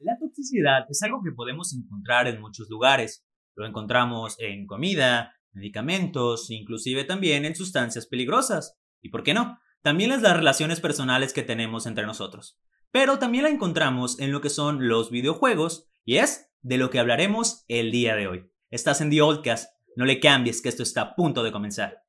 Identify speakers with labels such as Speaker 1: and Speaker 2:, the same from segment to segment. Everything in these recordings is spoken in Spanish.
Speaker 1: La toxicidad es algo que podemos encontrar en muchos lugares. Lo encontramos en comida, medicamentos, inclusive también en sustancias peligrosas. ¿Y por qué no? También en las relaciones personales que tenemos entre nosotros. Pero también la encontramos en lo que son los videojuegos y es de lo que hablaremos el día de hoy. Estás en The Oldcast, no le cambies que esto está a punto de comenzar.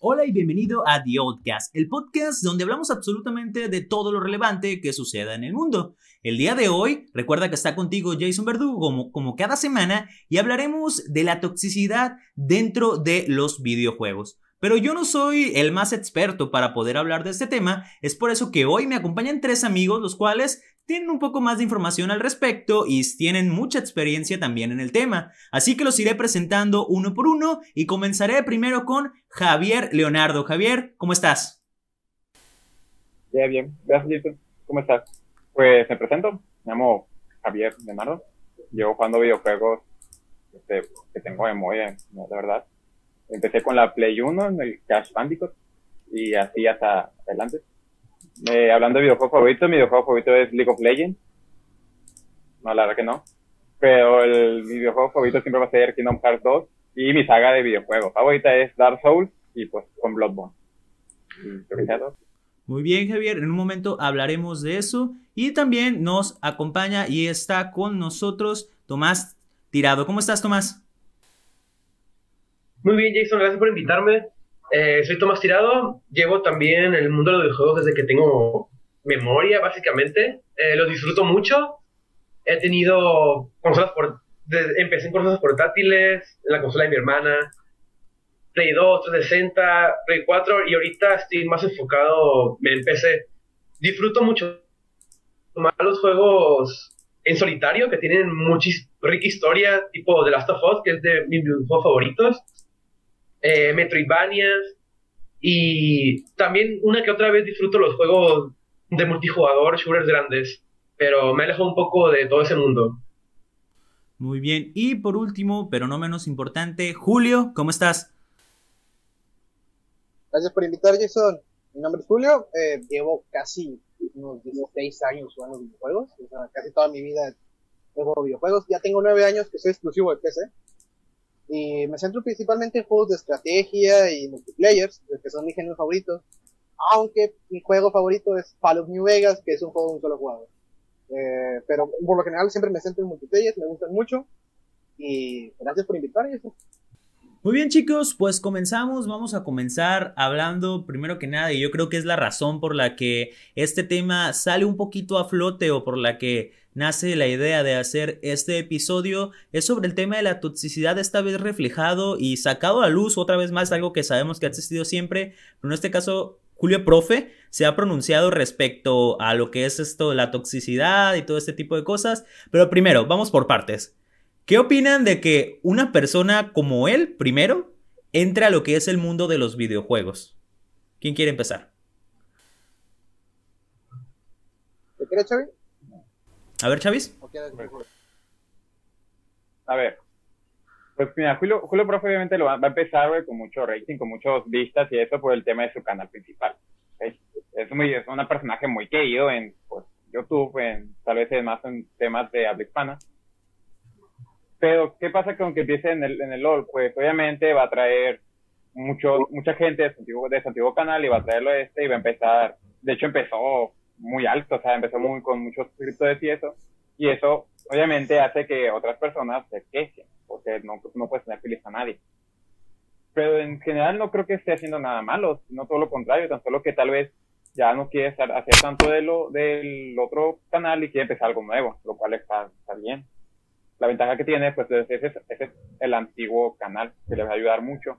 Speaker 1: Hola y bienvenido a The Oldcast, el podcast donde hablamos absolutamente de todo lo relevante que suceda en el mundo. El día de hoy, recuerda que está contigo Jason Verdugo como, como cada semana y hablaremos de la toxicidad dentro de los videojuegos. Pero yo no soy el más experto para poder hablar de este tema, es por eso que hoy me acompañan tres amigos, los cuales tienen un poco más de información al respecto y tienen mucha experiencia también en el tema. Así que los iré presentando uno por uno y comenzaré primero con Javier Leonardo. Javier, ¿cómo estás?
Speaker 2: Bien, bien. Gracias, ¿Cómo estás? Pues me presento. Me llamo Javier Leonardo. Llevo jugando videojuegos este, que tengo memoria, ¿no? de verdad. Empecé con la Play 1 en el Crash Bandicoot y así hasta adelante. Eh, hablando de videojuego favorito, mi videojuego favorito es League of Legends. No, la verdad que no. Pero el videojuego favorito siempre va a ser Kingdom Hearts 2. Y mi saga de videojuegos favorita es Dark Souls y pues con Bloodborne.
Speaker 1: Muy bien, Javier. En un momento hablaremos de eso. Y también nos acompaña y está con nosotros Tomás Tirado. ¿Cómo estás, Tomás?
Speaker 3: Muy bien, Jason. Gracias por invitarme. Eh, soy Tomás Tirado, llevo también el mundo de los videojuegos desde que tengo memoria, básicamente. Eh, lo disfruto mucho. He tenido consolas por... empecé en consolas portátiles, en la consola de mi hermana, Play 2, 360, Play 4 y ahorita estoy más enfocado en PC. Disfruto mucho más los juegos en solitario que tienen mucha rica historia, tipo The Last of Us, que es de mis juegos favoritos eh, Metroidvanias y también una que otra vez disfruto los juegos de multijugador, shooters grandes, pero me alejo un poco de todo ese mundo.
Speaker 1: Muy bien, y por último, pero no menos importante, Julio, ¿cómo estás?
Speaker 4: Gracias por invitar, Jason. Mi nombre es Julio, eh, llevo casi unos 16 años jugando videojuegos, o sea, casi toda mi vida juego videojuegos. Ya tengo 9 años que soy exclusivo de PC. Y me centro principalmente en juegos de estrategia y multiplayers, que son mis géneros favoritos. Aunque mi juego favorito es Fallout New Vegas, que es un juego de un solo jugador. Eh, pero por lo general siempre me centro en multiplayers, me gustan mucho. Y gracias por invitarme.
Speaker 1: Muy bien chicos, pues comenzamos, vamos a comenzar hablando primero que nada y yo creo que es la razón por la que este tema sale un poquito a flote o por la que nace la idea de hacer este episodio es sobre el tema de la toxicidad esta vez reflejado y sacado a luz otra vez más algo que sabemos que ha existido siempre, pero en este caso Julio Profe se ha pronunciado respecto a lo que es esto la toxicidad y todo este tipo de cosas, pero primero, vamos por partes. ¿Qué opinan de que una persona como él, primero, entre a lo que es el mundo de los videojuegos? ¿Quién quiere empezar?
Speaker 4: ¿Qué quiere, Chavis?
Speaker 1: A ver, Chavis.
Speaker 2: A ver. Pues mira, Julio, Julio Profe obviamente lo va, a empezar, güey, con mucho rating, con muchos vistas y eso por el tema de su canal principal. Es, muy, es un personaje muy querido en pues, YouTube, en, tal vez más en temas de habla hispana. Pero, ¿qué pasa con que empiece en el, en el LOL? Pues obviamente va a traer mucho, mucha gente de su, antiguo, de su antiguo canal y va a traerlo a este y va a empezar, de hecho empezó muy alto, o sea, empezó muy, con muchos suscriptores y eso, y eso obviamente hace que otras personas se quejen, porque no, no puedes tener feliz a nadie. Pero en general no creo que esté haciendo nada malo, sino todo lo contrario, tan solo que tal vez ya no quiere hacer tanto de lo, del otro canal y quiere empezar algo nuevo, lo cual está, está bien la ventaja que tiene, pues ese, es el antiguo canal, que le va a ayudar mucho.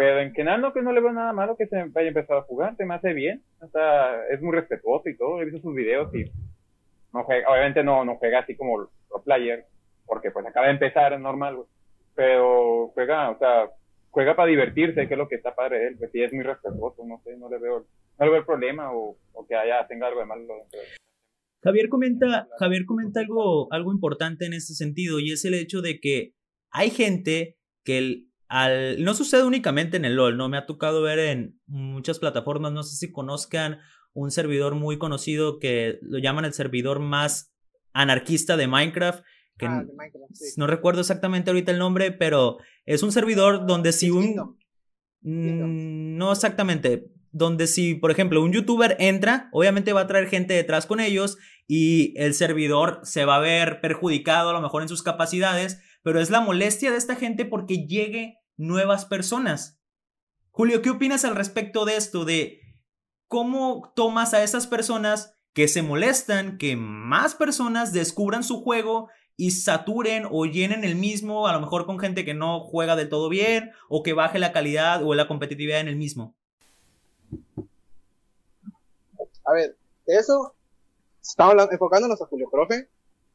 Speaker 2: Pero en general no que no le veo nada malo que se haya empezado a jugar, se me hace bien, o sea, es muy respetuoso y todo, he visto sus videos y no juega, obviamente no, no juega así como pro player, porque pues acaba de empezar, normal, pero juega, o sea, juega para divertirse, que es lo que está padre de él, pues sí es muy respetuoso, no sé, no le veo, no le veo el problema o, o que haya, tenga algo de malo.
Speaker 1: Javier comenta, Javier comenta algo, algo importante en este sentido y es el hecho de que hay gente que el, al, no sucede únicamente en el LOL, ¿no? Me ha tocado ver en muchas plataformas, no sé si conozcan un servidor muy conocido que lo llaman el servidor más anarquista de Minecraft. Que
Speaker 4: Ah, de Minecraft, sí.
Speaker 1: no recuerdo exactamente ahorita el nombre, pero es un servidor donde si un...
Speaker 4: Kingdom.
Speaker 1: Mm, No exactamente. Donde si, por ejemplo, un youtuber entra, obviamente va a traer gente detrás con ellos y el servidor se va a ver perjudicado a lo mejor en sus capacidades, pero es la molestia de esta gente porque llegue nuevas personas. Julio, ¿qué opinas al respecto de esto? De cómo tomas a esas personas que se molestan, que más personas descubran su juego y saturen o llenen el mismo, a lo mejor con gente que no juega del todo bien, o que baje la calidad o la competitividad en el mismo.
Speaker 4: A ver, eso, estamos enfocándonos a Julio Profe,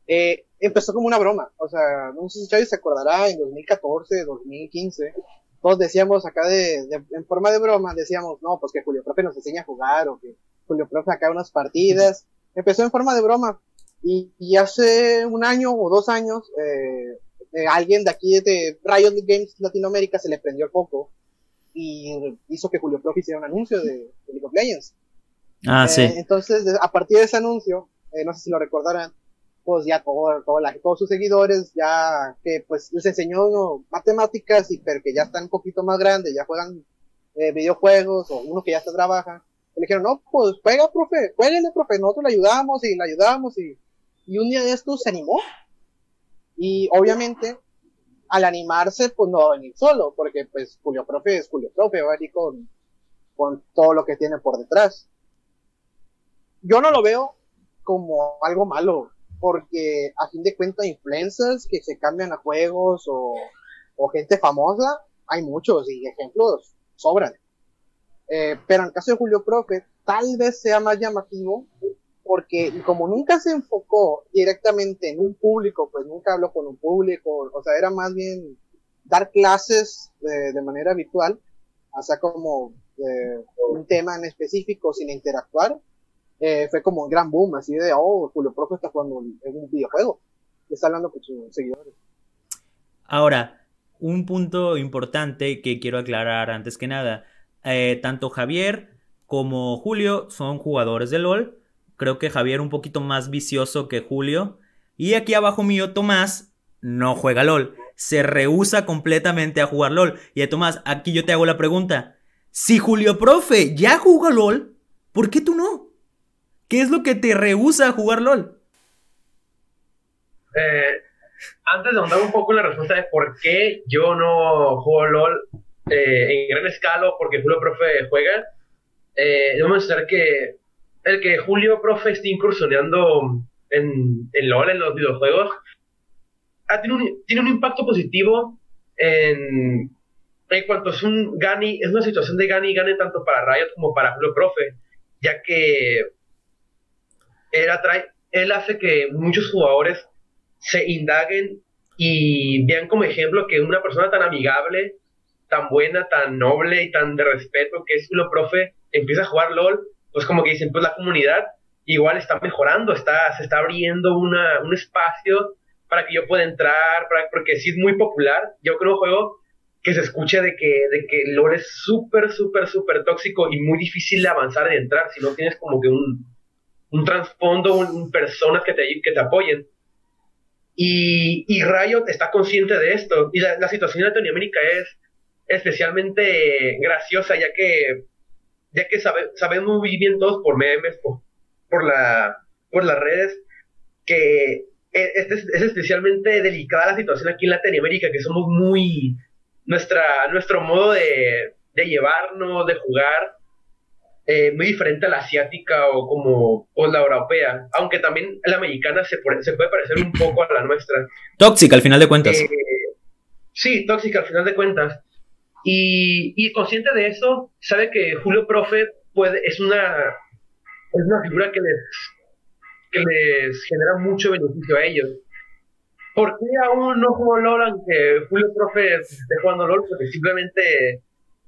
Speaker 4: eh, empezó como una broma. O sea, no sé si Chavi se acordará, en 2014, 2015, todos decíamos acá de, de- en forma de broma, decíamos, no, pues que Julio Profe nos enseña a jugar, o que Julio Profe acá unas partidas. Empezó en forma de broma. Y, y hace un año o dos años, eh, eh, alguien de aquí de Riot Games Latinoamérica se le prendió el foco y hizo que Julio Profe hiciera un anuncio de, de League of Legends.
Speaker 1: Ah,
Speaker 4: Eh,
Speaker 1: sí.
Speaker 4: entonces, a partir de ese anuncio, eh, no sé si lo recordarán, pues ya todo, todo la- todos sus seguidores, ya que pues les enseñó ¿no? matemáticas y pero que ya están un poquito más grandes, ya juegan eh, videojuegos o uno que ya está trabaja, le dijeron, no, pues juega, profe, jueguenle, profe, nosotros le ayudamos y le ayudamos y, y un día de estos se animó. Y obviamente, al animarse, pues no va a venir solo, porque pues Julio Profe es Julio Profe, va a con, con todo lo que tiene por detrás yo no lo veo como algo malo, porque a fin de cuentas influencers que se cambian a juegos o, o gente famosa, hay muchos y ejemplos sobran. Eh, pero en el caso de Julio Profe, tal vez sea más llamativo, porque como nunca se enfocó directamente en un público, pues nunca habló con un público, o sea, era más bien dar clases de, de manera virtual, o sea, como eh, un tema en específico sin interactuar, eh, fue como un gran boom, así de, oh, Julio Profe está jugando en un videojuego, está hablando con sus seguidores.
Speaker 1: Ahora, un punto importante que quiero aclarar antes que nada. Eh, tanto Javier como Julio son jugadores de LOL. Creo que Javier un poquito más vicioso que Julio. Y aquí abajo mío, Tomás no juega LOL. Se rehúsa completamente a jugar LOL. Y a Tomás, aquí yo te hago la pregunta. Si Julio Profe ya juega LOL, ¿por qué tú no? ¿Qué es lo que te rehúsa a jugar LOL?
Speaker 3: Eh, antes de ahondar un poco en la respuesta de por qué yo no juego LOL eh, en gran escala porque Julio Profe juega, eh, debo mencionar que el que Julio Profe esté incursionando en, en LOL, en los videojuegos, ha- tiene, un, tiene un impacto positivo en, en cuanto es un gani, es una situación de gane y gane tanto para Riot como para Julio Profe, ya que él, atrae, él hace que muchos jugadores se indaguen y vean como ejemplo que una persona tan amigable, tan buena, tan noble y tan de respeto que es Julio Profe empieza a jugar LOL, pues como que dicen, pues la comunidad igual está mejorando, está, se está abriendo una, un espacio para que yo pueda entrar, porque sí es muy popular. Yo creo un juego que se escuche de que, de que LOL es súper, súper, súper tóxico y muy difícil de avanzar y entrar si no tienes como que un, un trasfondo, un, personas que te, apoyen. Y, y Riot está consciente de esto. Y la, situación en Latinoamérica es especialmente graciosa, ya que, ya que sabe, sabemos muy bien todos por memes, por, por, la, por las redes, que es, es, es, especialmente delicada la situación aquí en Latinoamérica, que somos muy. Nuestra, nuestro modo de llevarnos, de jugar, eh, muy diferente a la asiática o como o la europea, aunque también la americana se, se puede parecer un poco a la nuestra.
Speaker 1: Tóxica al final de cuentas.
Speaker 3: Eh, sí, tóxica al final de cuentas. Y, y, consciente de eso, sabe que Julio Profe puede, es, una, es una figura que les, que les genera mucho beneficio a ellos. ¿Por qué aún no juego LOL aunque Julio Profe esté jugando LOL? Porque simplemente,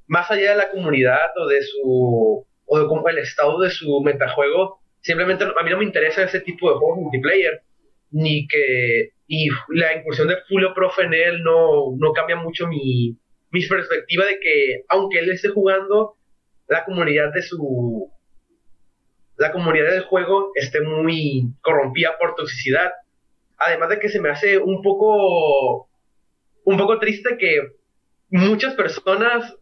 Speaker 3: más allá de la comunidad o de su o de como el estado de su metajuego, simplemente a mí no me interesa ese tipo de juegos multiplayer, ni que y la incursión de Julio Profe en él no, no cambia mucho mi, mi perspectiva de que, aunque él esté jugando, la comunidad de su. La comunidad del juego esté muy corrompida por toxicidad. Además de que se me hace un poco. Un poco triste que muchas personas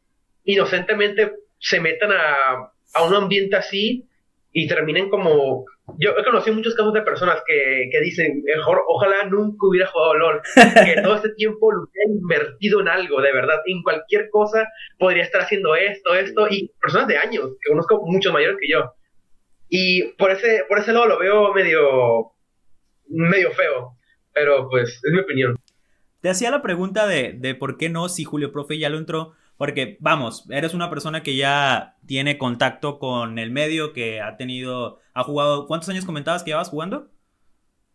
Speaker 3: inocentemente se metan a, a un ambiente así y terminen como yo he conocido muchos casos de personas que, que dicen, mejor, ojalá nunca hubiera jugado LOL, que todo este tiempo lo hubiera invertido en algo, de verdad, en cualquier cosa podría estar haciendo esto, esto, y personas de años, que conozco mucho mayores que yo. Y por ese, por ese lado lo veo medio, medio feo, pero pues es mi opinión.
Speaker 1: Te hacía la pregunta de, de por qué no si Julio Profe ya lo entró porque, vamos, eres una persona que ya tiene contacto con el medio, que ha tenido, ha jugado, ¿cuántos años comentabas que llevas jugando?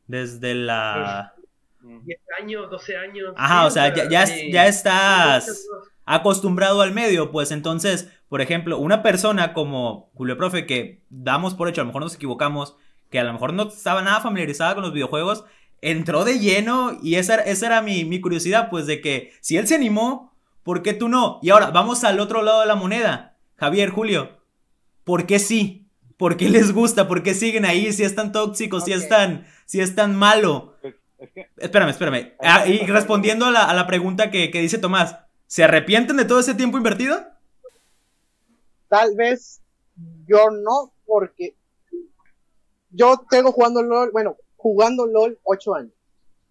Speaker 1: Desde la...
Speaker 3: 10 años, 12 años.
Speaker 1: Ajá, o sea, ya, ya, ya estás acostumbrado al medio, pues entonces, por ejemplo, una persona como Julio Profe, que damos por hecho, a lo mejor nos equivocamos, que a lo mejor no estaba nada familiarizada con los videojuegos, entró de lleno y esa, esa era mi, mi curiosidad, pues de que si él se animó, ¿Por qué tú no? Y ahora, vamos al otro lado de la moneda. Javier, Julio, ¿por qué sí? ¿Por qué les gusta? ¿Por qué siguen ahí? Si es tan tóxico, si es tan, si es tan malo. Pues, espérame, espérame. Ah, y respondiendo a la, pregunta que, que, dice Tomás, ¿se arrepienten de todo ese tiempo invertido?
Speaker 4: Tal vez yo no, porque yo tengo jugando LOL, bueno, jugando LOL ocho años,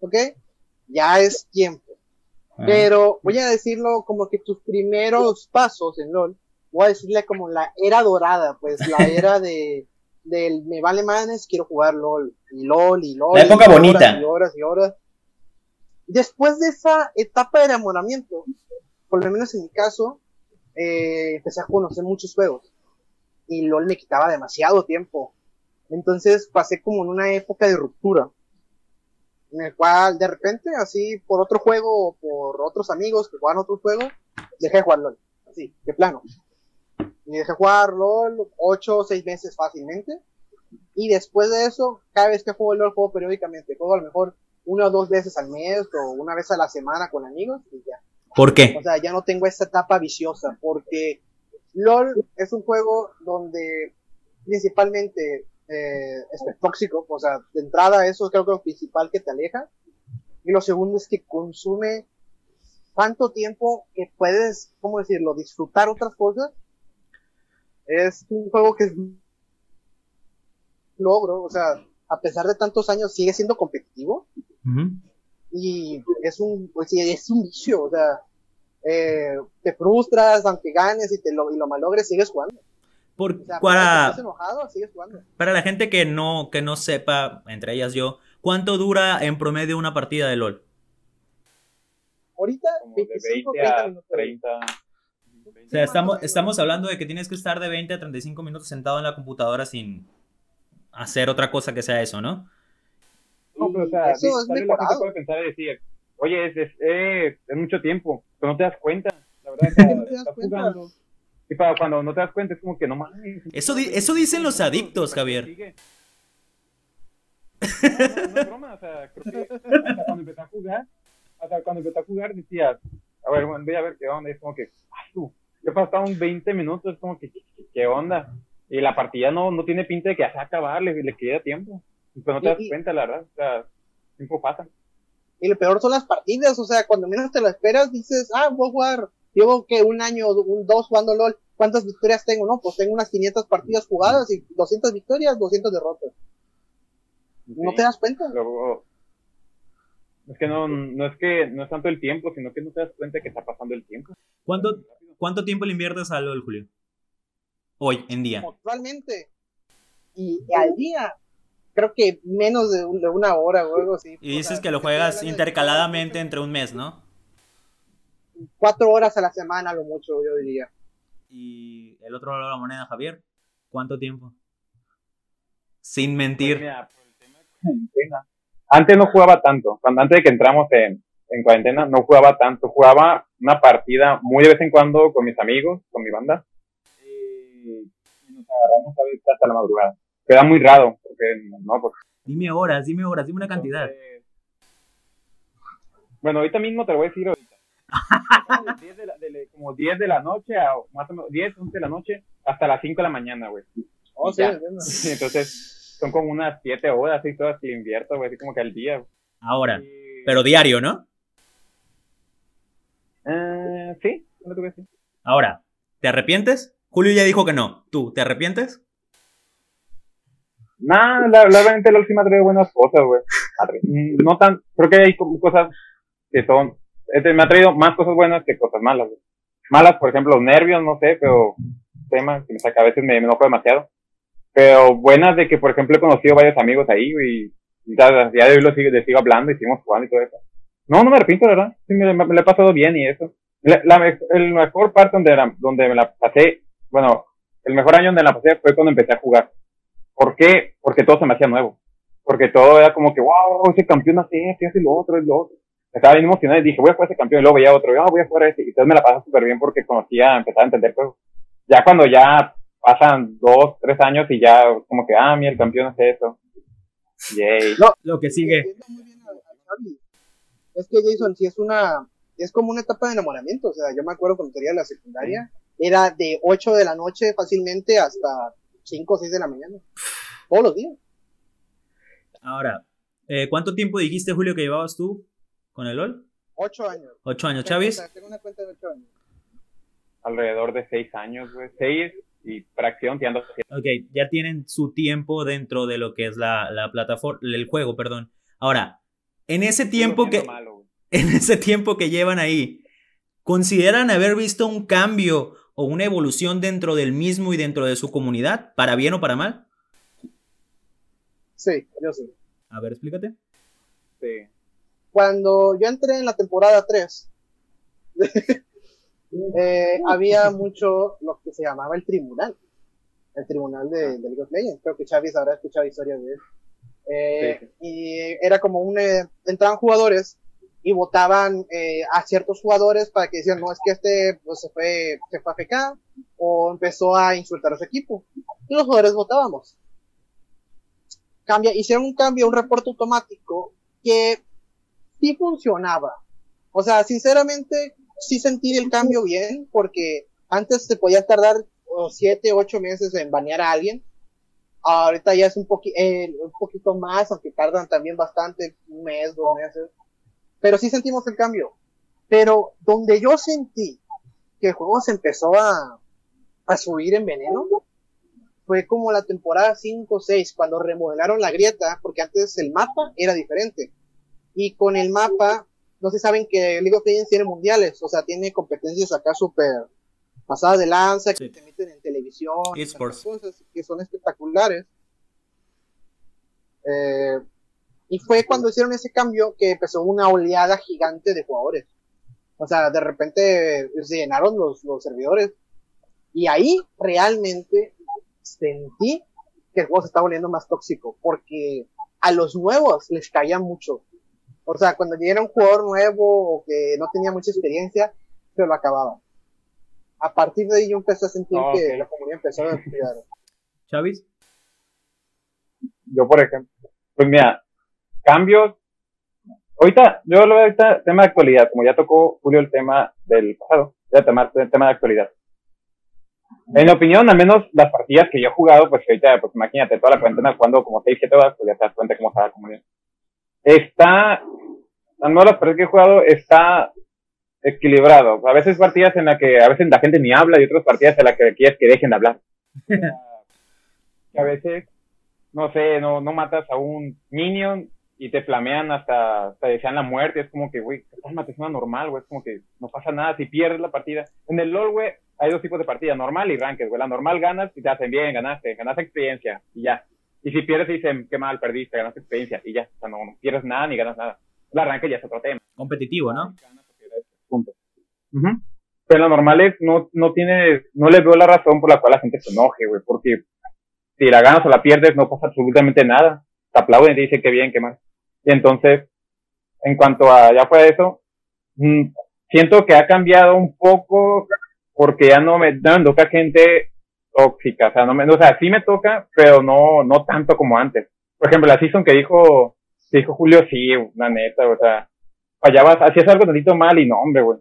Speaker 4: ¿ok? Ya es tiempo. Pero voy a decirlo como que tus primeros pasos en LOL, voy a decirle como la era dorada, pues la era de del me vale manes, quiero jugar LOL, y LOL, y LOL.
Speaker 1: La época bonita.
Speaker 4: y horas y horas. Después de esa etapa de enamoramiento, por lo menos en mi caso, eh, empecé a conocer muchos juegos. Y LOL me quitaba demasiado tiempo. Entonces pasé como en una época de ruptura en el cual de repente, así por otro juego o por otros amigos que juegan otro juego, dejé de jugar LOL, así, de plano. Y dejé de jugar LOL 8 o 6 meses fácilmente. Y después de eso, cada vez que juego LOL, juego periódicamente. Juego a lo mejor una o dos veces al mes o una vez a la semana con amigos y ya.
Speaker 1: ¿Por qué?
Speaker 4: O sea, ya no tengo esa etapa viciosa porque LOL es un juego donde principalmente eh, este, tóxico, o sea, de entrada eso creo que es lo principal que te aleja. Y lo segundo es que consume tanto tiempo que puedes, ¿cómo decirlo?, disfrutar otras cosas. Es un juego que es logro, o sea, a pesar de tantos años sigue siendo competitivo. Y es un, pues, es un vicio, o sea, eh, te frustras aunque ganes y te lo, y lo malogres, sigues jugando
Speaker 1: para, para la gente que no, que no sepa, entre ellas yo, ¿cuánto dura en promedio una partida de LOL?
Speaker 4: Ahorita,
Speaker 2: 25, 30 30.
Speaker 1: O sea, estamos, estamos hablando de que tienes que estar de 20 a 35 minutos sentado en la computadora sin hacer otra cosa que sea eso, ¿no?
Speaker 2: No, pero o sea, eso es la gente puede pensar y decir, oye, es, es, es, mucho tiempo, pero no te das cuenta. La verdad es que no estás jugando y para cuando no te das cuenta es como que no mames.
Speaker 1: Eso, eso dicen los adictos, Javier.
Speaker 2: No, no, es broma, o sea, creo que hasta cuando empecé a jugar, hasta cuando empecé a jugar decías, a ver, bueno, voy a ver qué onda, es como que, ay tú, yo pasaba un 20 minutos, es como que, ¿qué onda? Y la partida no, no tiene pinta de que ya se va a acabar, le, le queda tiempo. Pues no te das cuenta, la verdad, o sea, tiempo pasa.
Speaker 4: Y lo peor son las partidas, o sea, cuando menos te lo esperas, dices, ah, voy a jugar Llevo que un año, un dos jugando LOL. ¿Cuántas victorias tengo? No, pues tengo unas 500 partidas jugadas y 200 victorias, 200 derrotas. ¿No te das cuenta?
Speaker 2: es que no, no es que no es tanto el tiempo, sino que no te das cuenta que está pasando el tiempo.
Speaker 1: ¿Cuánto, cuánto tiempo le inviertes a LOL, Julio? Hoy, en día.
Speaker 4: Actualmente. Y, al día, creo que menos de, una hora o algo así.
Speaker 1: Y dices que lo juegas intercaladamente entre un mes, ¿no?
Speaker 4: Cuatro horas a la semana, lo mucho, yo diría.
Speaker 1: ¿Y el otro lado de la moneda, Javier? ¿Cuánto tiempo? Sin mentir.
Speaker 2: Pues antes no jugaba tanto. Cuando antes de que entramos en, en cuarentena, no jugaba tanto. Jugaba una partida muy de vez en cuando con mis amigos, con mi banda. Y, nos agarramos a ver hasta la madrugada. Queda muy raro, porque no,
Speaker 1: Dime horas, dime horas, dime una cantidad.
Speaker 2: Bueno, ahorita mismo te lo voy a decir ahorita. Como 10 de la, de, como 10 de la noche, a, más o menos 10, 11 de la noche, hasta las 5 de la mañana, güey.
Speaker 4: Oh, sí, entiendo.
Speaker 2: Entonces, son como unas 7 horas y todas que invierto, güey, así como que al día. güey.
Speaker 1: Ahora,
Speaker 2: Y-
Speaker 1: pero diario, ¿no?
Speaker 2: Eh, sí, no voy a decir.
Speaker 1: Ahora, ¿te arrepientes? Julio ya dijo que no. ¿Tú te arrepientes?
Speaker 2: Nah, la, la realmente la última trae buenas cosas, güey. No tan, creo que hay como cosas que son, este, me ha traído más cosas buenas que cosas malas. Malas, por ejemplo, los nervios, no sé, pero temas que me saca, a veces me, me enojo demasiado. Pero buenas de que, por ejemplo, he conocido varios amigos ahí, güey, y ya, ya de hoy los sigo, les sigo hablando y seguimos jugando y todo eso. No, no me arrepiento, la verdad. Sí, me, me, me la he pasado bien y eso. La, el mejor parte donde, donde me la pasé, bueno, el mejor año donde la pasé fue cuando empecé a jugar. ¿Por qué? Porque todo se me hacía nuevo. Porque todo era como que, wow, ese campeón hace esto, hace lo otro, es lo otro. Estaba bien emocionado y dije, voy a jugar ese campeón. Y luego veía otro, y, ah, voy a jugar a ese. Y entonces me la pasaba súper bien porque conocía, empezaba a entender juegos. Ya cuando ya pasan dos, tres años y ya como que, ah, mira, el campeón hace eso. Yay.
Speaker 1: Lo que sigue.
Speaker 4: A- a. Es que Jason, sí es una, es como una etapa de enamoramiento. O sea, yo me acuerdo cuando tenía la secundaria, era de 8 de la noche fácilmente hasta 5 o 6 de la mañana. Todos los días.
Speaker 1: Ahora, eh, ¿cuánto tiempo dijiste, Julio, que llevabas tú con el LOL?
Speaker 4: 8 años.
Speaker 1: Ocho años, Chavis.
Speaker 4: Tengo una cuenta de 8 años.
Speaker 2: Alrededor de seis años, güey. Seis y fracción hacia
Speaker 1: Ok, ya tienen su tiempo dentro de lo que es la, la plataforma, el juego, perdón. Ahora, en ese tiempo que,
Speaker 2: malo,
Speaker 1: en ese tiempo que llevan ahí, ¿consideran haber visto un cambio o una evolución dentro del mismo y dentro de su comunidad, para bien o para mal?
Speaker 4: Sí, yo sí.
Speaker 1: A ver, explícate.
Speaker 2: Sí.
Speaker 4: Cuando yo entré en la temporada 3, eh, había mucho lo que se llamaba el tribunal. El tribunal de, de League of Legends. Creo que Chavis habrá escuchado historias de él. Eh,
Speaker 2: Sí,
Speaker 4: Y era como un... eh, entraban jugadores y votaban eh, a ciertos jugadores para que decían, no, es que este pues, se fue, se fue a FK o empezó a insultar a su equipo. Y los jugadores votábamos. Cambia, hicieron un cambio, un reporte automático que sí funcionaba. O sea, sinceramente, sí sentí el cambio bien, porque antes se podía tardar oh, siete, ocho meses en banear a alguien. Ahorita ya es un, poqui eh, un poquito más, aunque tardan también bastante, un mes, dos meses. Pero sí sentimos el cambio. Pero donde yo sentí que el juego se empezó a, a subir en veneno, fue como la temporada 5 o 6, cuando remodelaron la grieta, porque antes el mapa era diferente. Y con el mapa, no se saben que League of Legends tiene mundiales, o sea, tiene competencias acá súper pasadas de lanza, que
Speaker 1: Sí.
Speaker 4: se emiten en televisión, y cosas que son espectaculares. Eh, y fue cuando hicieron ese cambio que empezó una oleada gigante de jugadores. O sea, de repente se llenaron los, los servidores. Y ahí realmente sentí que el juego se estaba volviendo más tóxico. Porque a los nuevos les caía mucho. O sea, cuando llegara un jugador nuevo o que no tenía mucha experiencia, se lo acababa. A partir de ahí yo empecé a sentir que la comunidad empezó a cuidar.
Speaker 1: Chavis.
Speaker 2: Yo, por ejemplo, pues mira, cambios. Ahorita, yo lo veo ahorita tema de actualidad, como ya tocó Julio el tema del pasado, ya tema, el tema de actualidad. En mi opinión, al menos las partidas que yo he jugado, pues ahorita, pues imagínate, toda la cuarentena jugando como 6, 7 horas, pues ya te das cuenta cómo está la comunidad. Está, menos las partidas que he jugado, está equilibrado. A veces partidas en las que a veces la gente ni habla y otras partidas en las que quieres que dejen de hablar. a veces no sé, no, no matas a un minion y te flamean hasta, te desean la muerte. Es como que, güey, estás matando a normal, güey. Es como que no pasa nada si pierdes la partida. En el LoL, güey, hay dos tipos de partida, normal y ranked, güey. La normal ganas y te hacen bien, ganaste, ganaste experiencia y ya. Y si pierdes, dicen, qué mal, perdiste, ganaste experiencia y ya. O sea, no, no pierdes nada ni ganas nada. La ranked ya es otro tema.
Speaker 1: Competitivo, ¿no?
Speaker 2: Punto. Ujú. Pero lo normal es, no, no tiene, no le veo la razón por la cual la gente se enoje, güey, porque si la ganas o la pierdes no pasa absolutamente nada. Te aplauden y te dicen qué bien, qué mal. Y entonces, en cuanto a ya fue eso, mm, siento que ha cambiado un poco porque ya no me, me toca gente tóxica, o sea, no me, o sea, sí me toca, pero no, no tanto como antes. Por ejemplo, la season que dijo, que dijo Julio, sí, la neta, o sea, fallabas, hacías algo tantito mal y no, hombre, güey.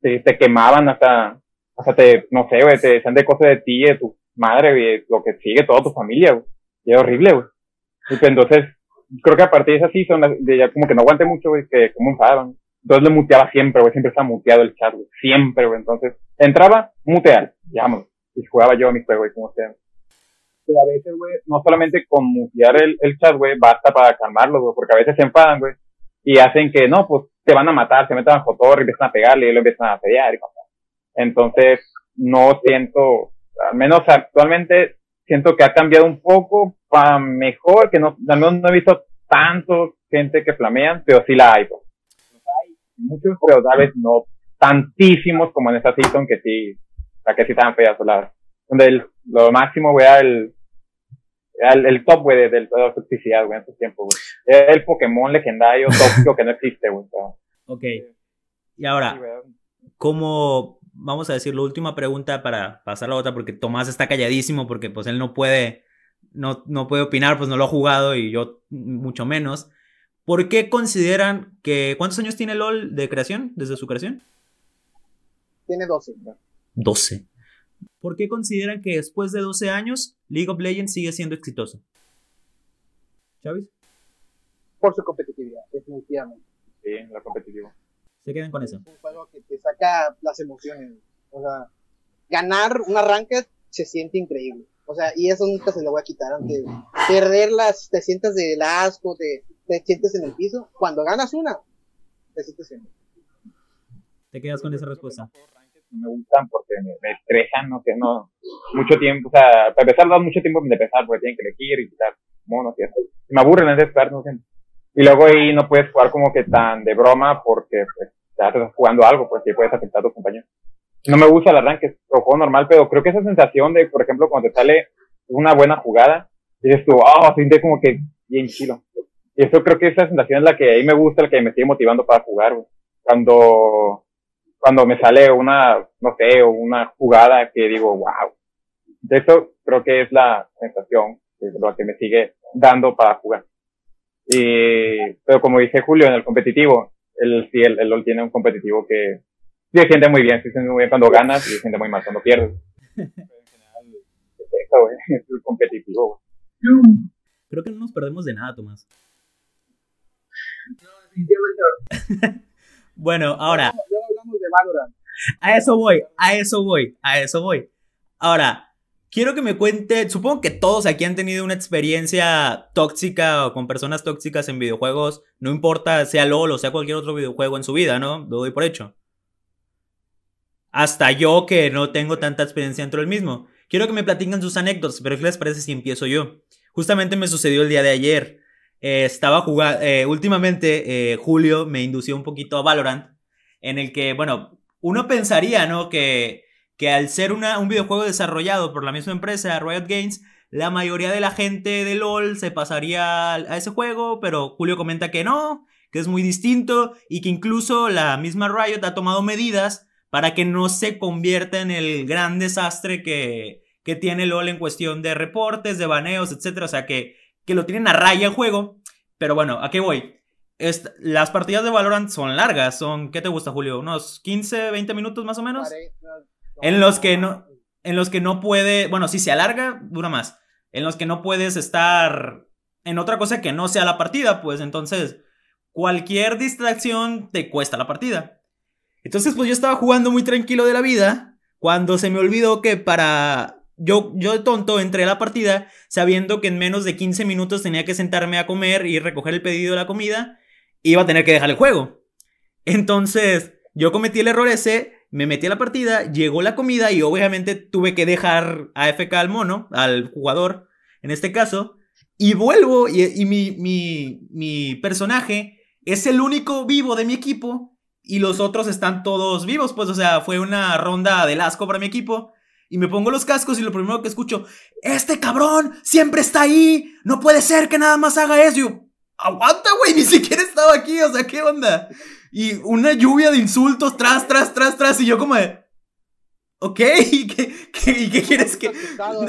Speaker 2: Te, te quemaban hasta, hasta te, no sé, güey, te decían de cosas de ti, de tu madre, güey, lo que sigue, toda tu familia, güey. Y es horrible, güey. Pues entonces, creo que a partir de esa season, de ya como que no aguanté mucho, güey, que como enfadaban. Entonces le muteaba siempre, güey, siempre estaba muteado el chat, güey, siempre, güey. Entonces, entraba, mutear, llámalo. Y jugaba yo a mi juego, güey, como sea. Pero a veces, güey, no solamente con mutear el, el chat, güey, basta para calmarlo, güey, porque a veces se enfadan, güey, y hacen que, no, pues, te van a matar, se metan a Jotor y empiezan a pegarle y lo empiezan a pelear y cosas. Entonces, no siento, al menos actualmente, siento que ha cambiado un poco para mejor, que no, menos no he visto tanto gente que flamean, pero sí la hay, pues. Hay muchos, pero tal vez no tantísimos como en esta season que sí, que sí estaban feas, la, donde el, lo máximo, güey, era el, era el, el top, güey, de, de, la toxicidad, güey, en esos tiempos, güey. Era el Pokémon legendario tóxico que no existe, güey.
Speaker 1: Ok. Y ahora,
Speaker 2: Sí,
Speaker 1: como, vamos a decir, la última pregunta para pasar a la otra, porque Tomás está calladísimo, porque pues él no puede, no, no puede opinar, pues no lo ha jugado y yo mucho menos. ¿Por qué consideran que, ¿cuántos años tiene LOL de creación, desde su creación?
Speaker 4: Tiene 12.
Speaker 1: 12. ¿Por qué consideran que después de 12 años League of Legends sigue siendo exitoso? ¿Chavis?
Speaker 4: Por su competitividad, definitivamente.
Speaker 2: Sí, la competitiva.
Speaker 1: Se quedan con
Speaker 4: Es
Speaker 1: eso.
Speaker 4: un juego que te saca las emociones. O sea, ganar una ranked se siente increíble. O sea, y eso nunca se lo voy a quitar. Aunque perderlas, te sientas del asco, te, te sientes en el piso. Cuando ganas una, te sientes en
Speaker 1: Te quedas con esa respuesta.
Speaker 2: No me gustan porque me, me estresan, no sé, no, mucho tiempo, o sea, para empezar, da mucho tiempo de empezar porque tienen que elegir y quitar monos y eso. Me aburren en estar, no sé. Y luego ahí no puedes jugar como que tan de broma porque, pues, ya estás jugando algo, pues, que puedes afectar a tus compañeros. No me gusta el arranque, lo juego normal, pero creo que esa sensación de, por ejemplo, cuando te sale una buena jugada, dices tú, oh, siente como que bien chilo. Y eso creo que esa sensación es la que ahí me gusta, la que me sigue motivando para jugar. Cuando, cuando me sale una, no sé, o una jugada que digo, wow. De eso creo que es la sensación, lo que me sigue dando para jugar. Y, pero como dice Julio, en el competitivo, el, sí, el, el LOL tiene un competitivo que sí se siente muy bien, sí se siente muy bien cuando ganas y se siente muy mal cuando pierdes. Pero en general, es eso, güey, es el competitivo.
Speaker 1: Creo que no nos perdemos de nada, Tomás.
Speaker 3: No, definitivamente no.
Speaker 1: Bueno, ahora,
Speaker 4: Luego de Valorant.
Speaker 1: a eso voy, a eso voy, a eso voy. Ahora, quiero que me cuente, supongo que todos aquí han tenido una experiencia tóxica o con personas tóxicas en videojuegos, no importa sea LOL o sea cualquier otro videojuego en su vida, ¿no? Lo doy por hecho. Hasta yo que no tengo tanta experiencia dentro del mismo. Quiero que me platiquen sus anécdotas, pero ¿qué les parece si empiezo yo? Justamente me sucedió el día de ayer. Eh, estaba jugando, últimamente eh, Julio me indució un poquito a Valorant, en el que, bueno, uno pensaría, ¿no? Que, que al ser una, un videojuego desarrollado por la misma empresa, Riot Games, la mayoría de la gente de LOL se pasaría a ese juego, pero Julio comenta que no, que es muy distinto y que incluso la misma Riot ha tomado medidas para que no se convierta en el gran desastre que, que tiene LOL en cuestión de reportes, de baneos, etc. O sea, que, que lo tienen a raya el juego. Pero bueno, ¿a qué voy? Las partidas de Valorant son largas, son, ¿qué te gusta, Julio? ¿Unos 15, 20 minutos más o menos? En los que no, en los que no puede, bueno, si se alarga, dura más. En los que no puedes estar en otra cosa que no sea la partida, pues entonces cualquier distracción te cuesta la partida. Entonces, pues yo estaba jugando muy tranquilo de la vida cuando se me olvidó que para yo yo de tonto entré a la partida sabiendo que en menos de 15 minutos tenía que sentarme a comer y recoger el pedido de la comida, iba a tener que dejar el juego. Entonces, yo cometí el error ese, me metí a la partida, llegó la comida y obviamente tuve que dejar AFK al mono, al jugador, en este caso, y vuelvo y, y mi, mi, mi personaje es el único vivo de mi equipo y los otros están todos vivos, pues, o sea, fue una ronda del asco para mi equipo. Y me pongo los cascos y lo primero que escucho, este cabrón siempre está ahí, no puede ser que nada más haga eso. Aguanta, güey, ni siquiera estaba aquí, o sea, ¿qué onda? Y una lluvia de insultos tras, tras, tras, tras, y yo como de, ok, ¿y qué, qué, y qué quieres que...?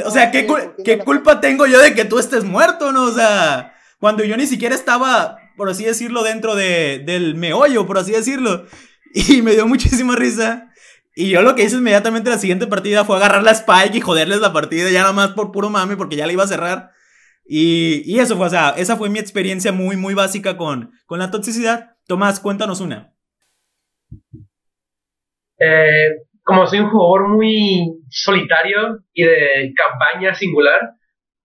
Speaker 1: O sea, ¿qué, qué culpa tengo yo de que tú estés muerto, no? O sea, cuando yo ni siquiera estaba... por así decirlo, dentro de, del meollo, por así decirlo. Y me dio muchísima risa. Y yo lo que hice inmediatamente en la siguiente partida fue agarrar la Spike y joderles la partida, ya nada más por puro mami, porque ya la iba a cerrar. Y, y eso fue, o sea, esa fue mi experiencia muy, muy básica con, con la toxicidad. Tomás, cuéntanos una.
Speaker 3: Eh, como soy un jugador muy solitario y de campaña singular,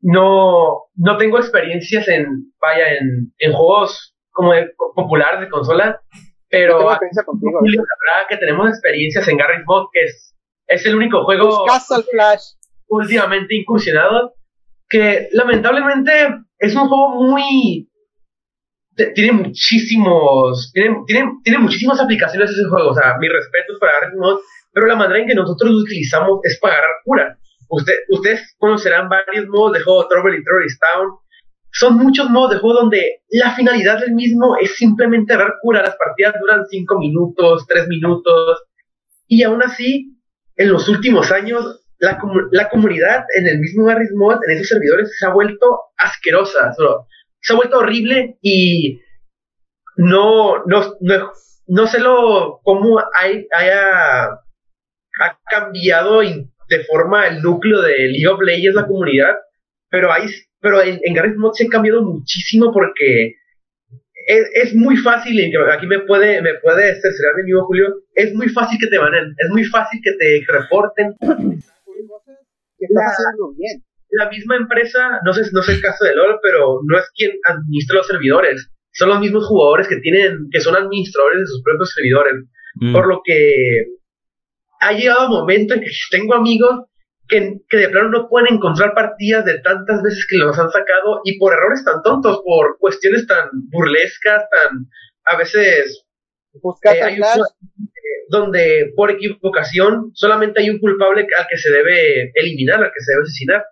Speaker 3: no, no tengo experiencias en, vaya, en, en juegos como de, populares de consola, pero
Speaker 4: Tengo experiencia contigo.
Speaker 3: la verdad que tenemos experiencias en Garry's Mod, que es, es el único juego
Speaker 4: Castle Flash.
Speaker 3: últimamente incursionado, que lamentablemente es un juego muy... Tiene muchísimos, tiene, tiene, tiene muchísimas aplicaciones ese juego, o sea, mis respetos para Garry's Mod, pero la manera en que nosotros lo utilizamos es agarrar cura. Usted, ustedes conocerán varios modos de juego, Trouble in Terrorist Town. Son muchos modos de juego donde la finalidad del mismo es simplemente agarrar cura. Las partidas duran 5 minutos, 3 minutos. Y aún así, en los últimos años, la, la comunidad en el mismo Garry's Mod, en esos servidores, se ha vuelto asquerosa. solo- se ha vuelto horrible y no, no, no, no sé lo, cómo hay, haya ha cambiado de forma el núcleo de League of Legends, la comunidad, pero hay, pero en, en Garry's Mod se ha cambiado muchísimo porque es, es muy fácil, aquí me puede, me puede cerciorar mi amigo Julio, es muy fácil que te banen, es muy fácil que te reporten.
Speaker 4: Que estás
Speaker 3: La-
Speaker 4: haciendo bien.
Speaker 3: La misma empresa, no sé, no sé el caso de LOL, pero no es quien administra los servidores, son los mismos jugadores que tienen, que son administradores de sus propios servidores.
Speaker 1: Mm.
Speaker 3: Por lo que ha llegado un momento en que tengo amigos que, que de plano no pueden encontrar partidas de tantas veces que los han sacado y por errores tan tontos, por cuestiones tan burlescas, tan a veces
Speaker 4: Pues
Speaker 3: eh, donde por equivocación solamente hay un culpable al que se debe eliminar, al que se debe asesinar.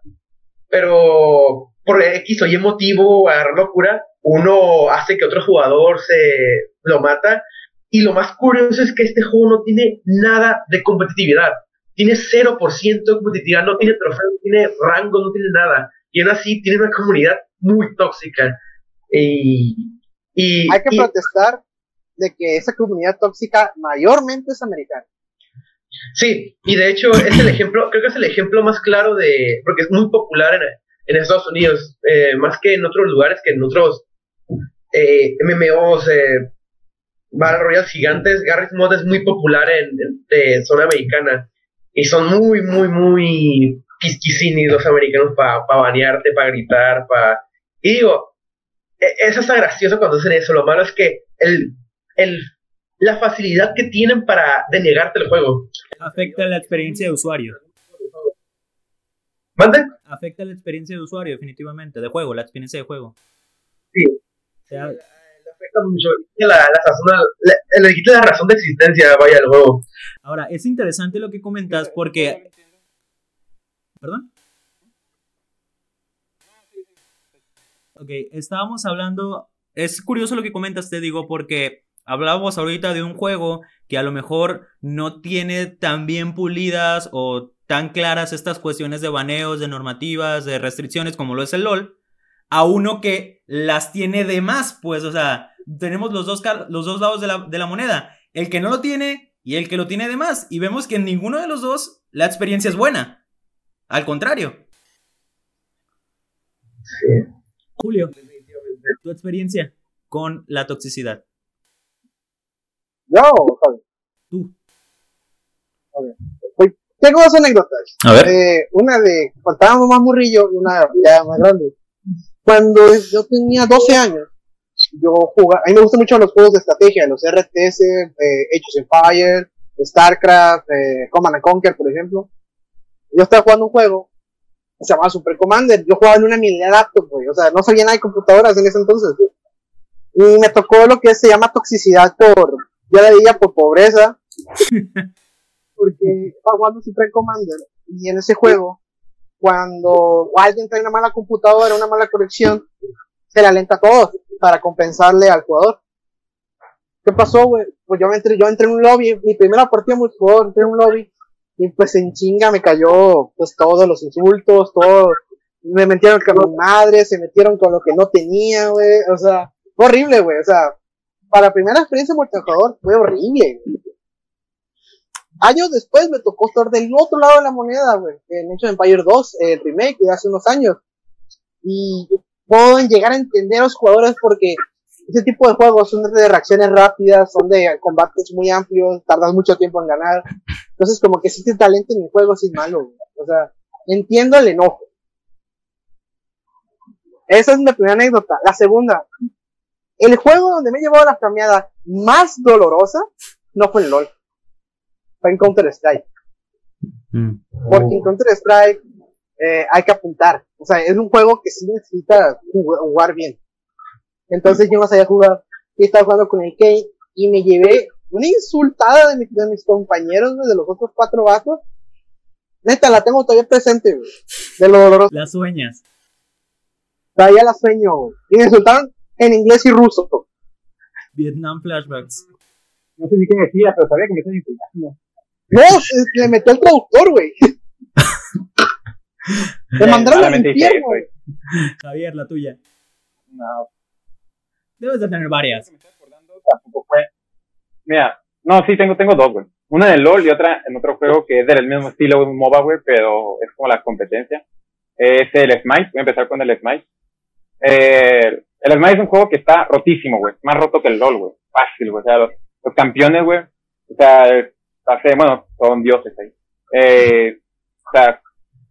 Speaker 3: Pero por X o Y motivo, agarrar locura, uno hace que otro jugador se lo mata. Y lo más curioso es que este juego no tiene nada de competitividad. Tiene 0% de competitividad, no tiene trofeo, no tiene rango, no tiene nada. Y aún así tiene una comunidad muy tóxica. Y, y,
Speaker 4: Hay que
Speaker 3: y-
Speaker 4: protestar de que esa comunidad tóxica mayormente es americana.
Speaker 3: Sí, y de hecho es el ejemplo, creo que es el ejemplo más claro de, porque es muy popular en, en Estados Unidos, eh, más que en otros lugares, que en otros eh, MMOs, eh, Royale gigantes, Garry's Mod es muy popular en, zona americana, y son muy, muy, muy quisquicinis los americanos para banearte, para gritar, para... Y digo, e- es hasta gracioso cuando hacen eso, lo malo es que el, el, la facilidad que tienen para denegarte el juego.
Speaker 1: Afecta la experiencia de usuario.
Speaker 3: ¿Mande?
Speaker 1: Afecta la experiencia de usuario, definitivamente, de juego, la experiencia de juego.
Speaker 3: Sí. Le afecta mucho. La, la, razón- le, le quita la razón de existencia, vaya, al juego.
Speaker 1: ahora, es interesante lo que comentas porque... ¿Perdón? Ok, estábamos hablando... Es curioso lo que comentas, te digo, porque hablábamos ahorita de un juego que a lo mejor no tiene tan bien pulidas o tan claras estas cuestiones de baneos, de normativas, de restricciones como lo es el LOL, a uno que las tiene de más, pues, o sea, tenemos los dos, los dos lados de la, de la moneda, el que no lo tiene y el que lo tiene de más, y vemos que en ninguno de los dos la experiencia es buena, al contrario.
Speaker 3: Sí.
Speaker 1: Julio, tu experiencia con la toxicidad.
Speaker 4: Yo, joder.
Speaker 1: Tú.
Speaker 4: Pues, tengo dos anécdotas.
Speaker 1: A ver.
Speaker 4: Eh, una de cuando estábamos más morrillo y una ya más grande. Cuando yo tenía 12 años, yo jugaba, a mí me gustan mucho los juegos de estrategia, los RTS, eh, Age of Empires, StarCraft, eh, Command and Conquer, por ejemplo. Yo estaba jugando un juego que se llamaba Super Commander. Yo jugaba en una mini laptop, güey. O sea, no sabía nada de computadoras en ese entonces. Y me tocó lo que se llama toxicidad por, yo la veía por pobreza. porque estaba jugando Super Commander y en ese juego, cuando alguien trae una mala computadora, una mala conexión, se le alenta todo para compensarle al jugador. ¿Qué pasó, güey? Pues yo entré, yo entré en un lobby, mi primera partida multijugador, entré en un lobby y pues en chinga me cayó pues todos los insultos, todo, me metieron con mi madre, se metieron con lo que no tenía, güey, o sea, horrible, güey. O sea, para primera experiencia multijugador fue horrible. Años después me tocó estar del otro lado de la moneda, güey. En of Empire 2, el remake de hace unos años. Y pueden llegar a entender a los jugadores porque ese tipo de juegos son de reacciones rápidas, son de combates muy amplios, tardas mucho tiempo en ganar. Entonces, como que existe talento en el juego, es malo. O sea, entiendo el enojo. Esa es mi primera anécdota. La segunda, el juego donde me he llevado la cambiada más dolorosa no fue en LOL, fue en Counter Strike. Mm. Porque en Counter Strike eh, hay que apuntar. O sea, es un juego que sí necesita jugar bien. Entonces yo no sabía jugar. Y estaba jugando con el Kane y me llevé una insultada de, mis compañeros, de los otros cuatro vatos. Neta, la tengo todavía presente, De lo doloroso.
Speaker 1: Las sueñas.
Speaker 4: Todavía la sueño, Y me insultaron en inglés y ruso.
Speaker 1: Vietnam flashbacks.
Speaker 2: No sé ni qué decía, pero sabía que me estaban insultando.
Speaker 4: No, le metió el traductor, güey. Te mandaron al infierno, güey.
Speaker 1: Javier, la tuya.
Speaker 2: No,
Speaker 1: Debes de tener varias.
Speaker 2: Mira, no, sí, tengo, tengo dos, güey. Una en el LOL y otra en otro juego que es del mismo estilo, un MOBA, güey, pero es como la competencia. Es el Smite, voy a empezar con el Smite. Eh, el Smite es un juego que está rotísimo, güey. Más roto que el LOL, güey. Fácil, güey. O sea, los, campeones, güey. O sea, hace, bueno, son dioses ahí. Eh, o sea,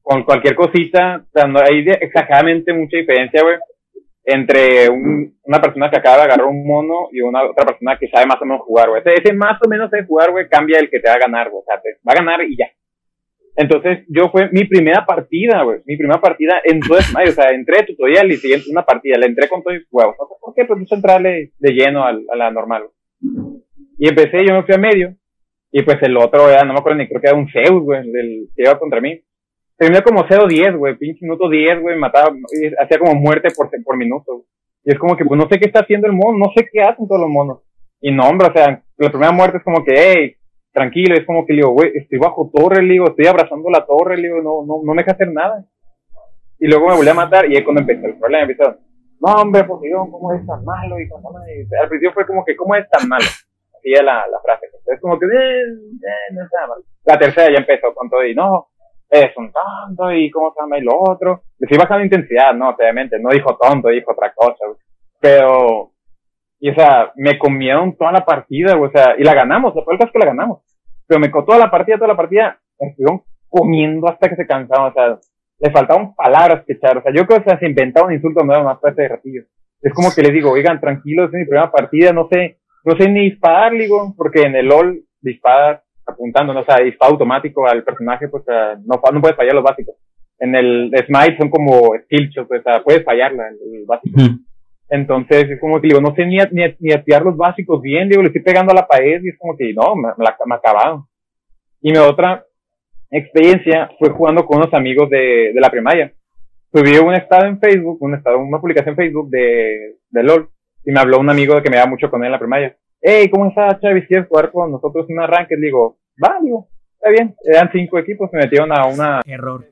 Speaker 2: con cualquier cosita, o sea, no hay exageradamente mucha diferencia, güey entre un, una persona que acaba de agarrar un mono y una otra persona que sabe más o menos jugar, güey. Ese, más o menos de jugar, güey, cambia el que te va a ganar, güey. O sea, te va a ganar y ya. Entonces, yo fue mi primera partida, güey. Mi primera partida en todo Smash. O sea, entré de tutorial y siguiente una partida. Le entré con todo y huevos. No sé por qué, pues quise entrarle de lleno a, a la normal, Y empecé, yo me fui a medio. Y pues el otro, ya no me acuerdo ni creo que era un Zeus, güey, del que iba contra mí. Terminé como 0-10, güey, pinche minuto 10, güey, mataba, hacía como muerte por, por minuto. Y es como que, pues no sé qué está haciendo el mono, no sé qué hacen todos los monos. Y no, hombre, o sea, la primera muerte es como que, hey, tranquilo, es como que le digo, güey, estoy bajo torre, le digo, estoy abrazando la torre, le digo, no, no, no me deja hacer nada. Y luego me volví a matar y ahí cuando empezó el problema, empezó, no, hombre, por Dios, ¿cómo es tan malo? Y al principio fue como que, ¿cómo es tan malo? Así es la, la frase. Es como que, eh, eh, no está mal. La tercera ya empezó con todo y no, es un tonto y cómo se llama y lo otro. Le fui bajando intensidad, no, obviamente, no dijo tonto, dijo otra cosa, Pero, y o sea, me comieron toda la partida, o sea, y la ganamos, la peor es que la ganamos. Pero me toda la partida, toda la partida, me estuvieron comiendo hasta que se cansaron, o sea, le faltaban palabras que echar, o sea, yo creo que se inventaba un insulto nuevo más para ese ratillo. Es como que les digo, oigan, tranquilos, es mi primera partida, no sé, no sé ni disparar, digo, porque en el LOL disparas apuntando, ¿no? o sea, automático al personaje, pues no, no puedes fallar los básicos. En el Smite son como skill shots, o sea, puedes fallarla, el básico. Entonces, es como que digo, no sé ni, ni, ni los básicos bien, digo, le estoy pegando a la pared y es como que, no, me, me, me acabaron. Y mi otra experiencia fue jugando con unos amigos de, de la primaria. Subí un estado en Facebook, un estado, una publicación en Facebook de, de LOL, y me habló un amigo de que me da mucho con él en la primaria hey, ¿cómo estás, Chavis? ¿Quieres jugar con nosotros un arranque? Le digo, va, digo, está bien. Eran cinco equipos, me metieron a una...
Speaker 1: Error.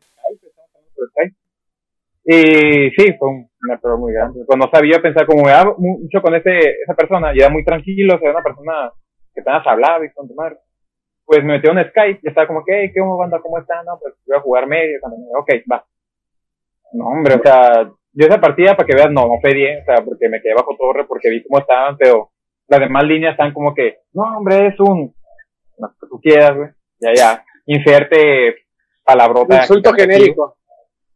Speaker 2: Y sí, fue un, error muy grande. Cuando sabía pensar, como me daba mucho con ese, esa persona, y era muy tranquilo, o sea, una persona que apenas hablaba y con tu madre, pues me metió en Skype y estaba como que, hey, ¿qué banda? ¿Cómo está? No, pues voy a jugar medio. Ok, va. No, hombre, o sea, yo esa partida, para que veas, no, no pedí, o sea, porque me quedé bajo torre, porque vi cómo estaban, pero las demás líneas están como que, no, hombre, es un, lo que tú quieras, güey, ya, ya, inserte palabrota.
Speaker 4: Insulto genérico.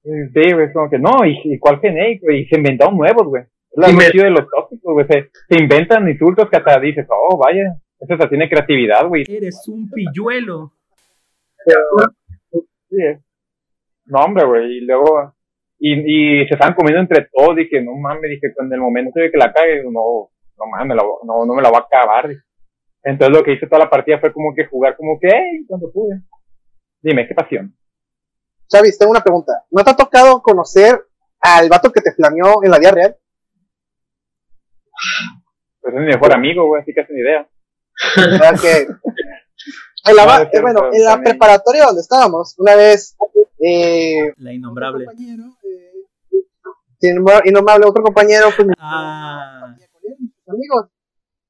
Speaker 2: Sí, güey, es como que, no, y, cuál genérico, y se inventaron nuevos, güey. Es la sí, de los tópicos, güey, se, inventan insultos que hasta dices, oh, vaya, eso se tiene creatividad, güey.
Speaker 1: Eres un pilluelo.
Speaker 2: Sí, no, hombre, güey, y luego, y, y se están comiendo entre todos, dije, no mames, dije, en el momento de que la cague, no, no mames, no, no me la va a acabar. Entonces lo que hice toda la partida fue como que jugar como que, hey, cuando pude. Dime, qué pasión.
Speaker 4: Chavis, tengo una pregunta. ¿No te ha tocado conocer al vato que te flameó en la vida real?
Speaker 2: Pues es mi mejor amigo, güey, así que hacen idea.
Speaker 4: que en la, eh, bueno, en la preparatoria donde estábamos, una vez eh,
Speaker 1: la innombrable.
Speaker 4: Compañero, eh, innombrable, otro compañero pues,
Speaker 1: ah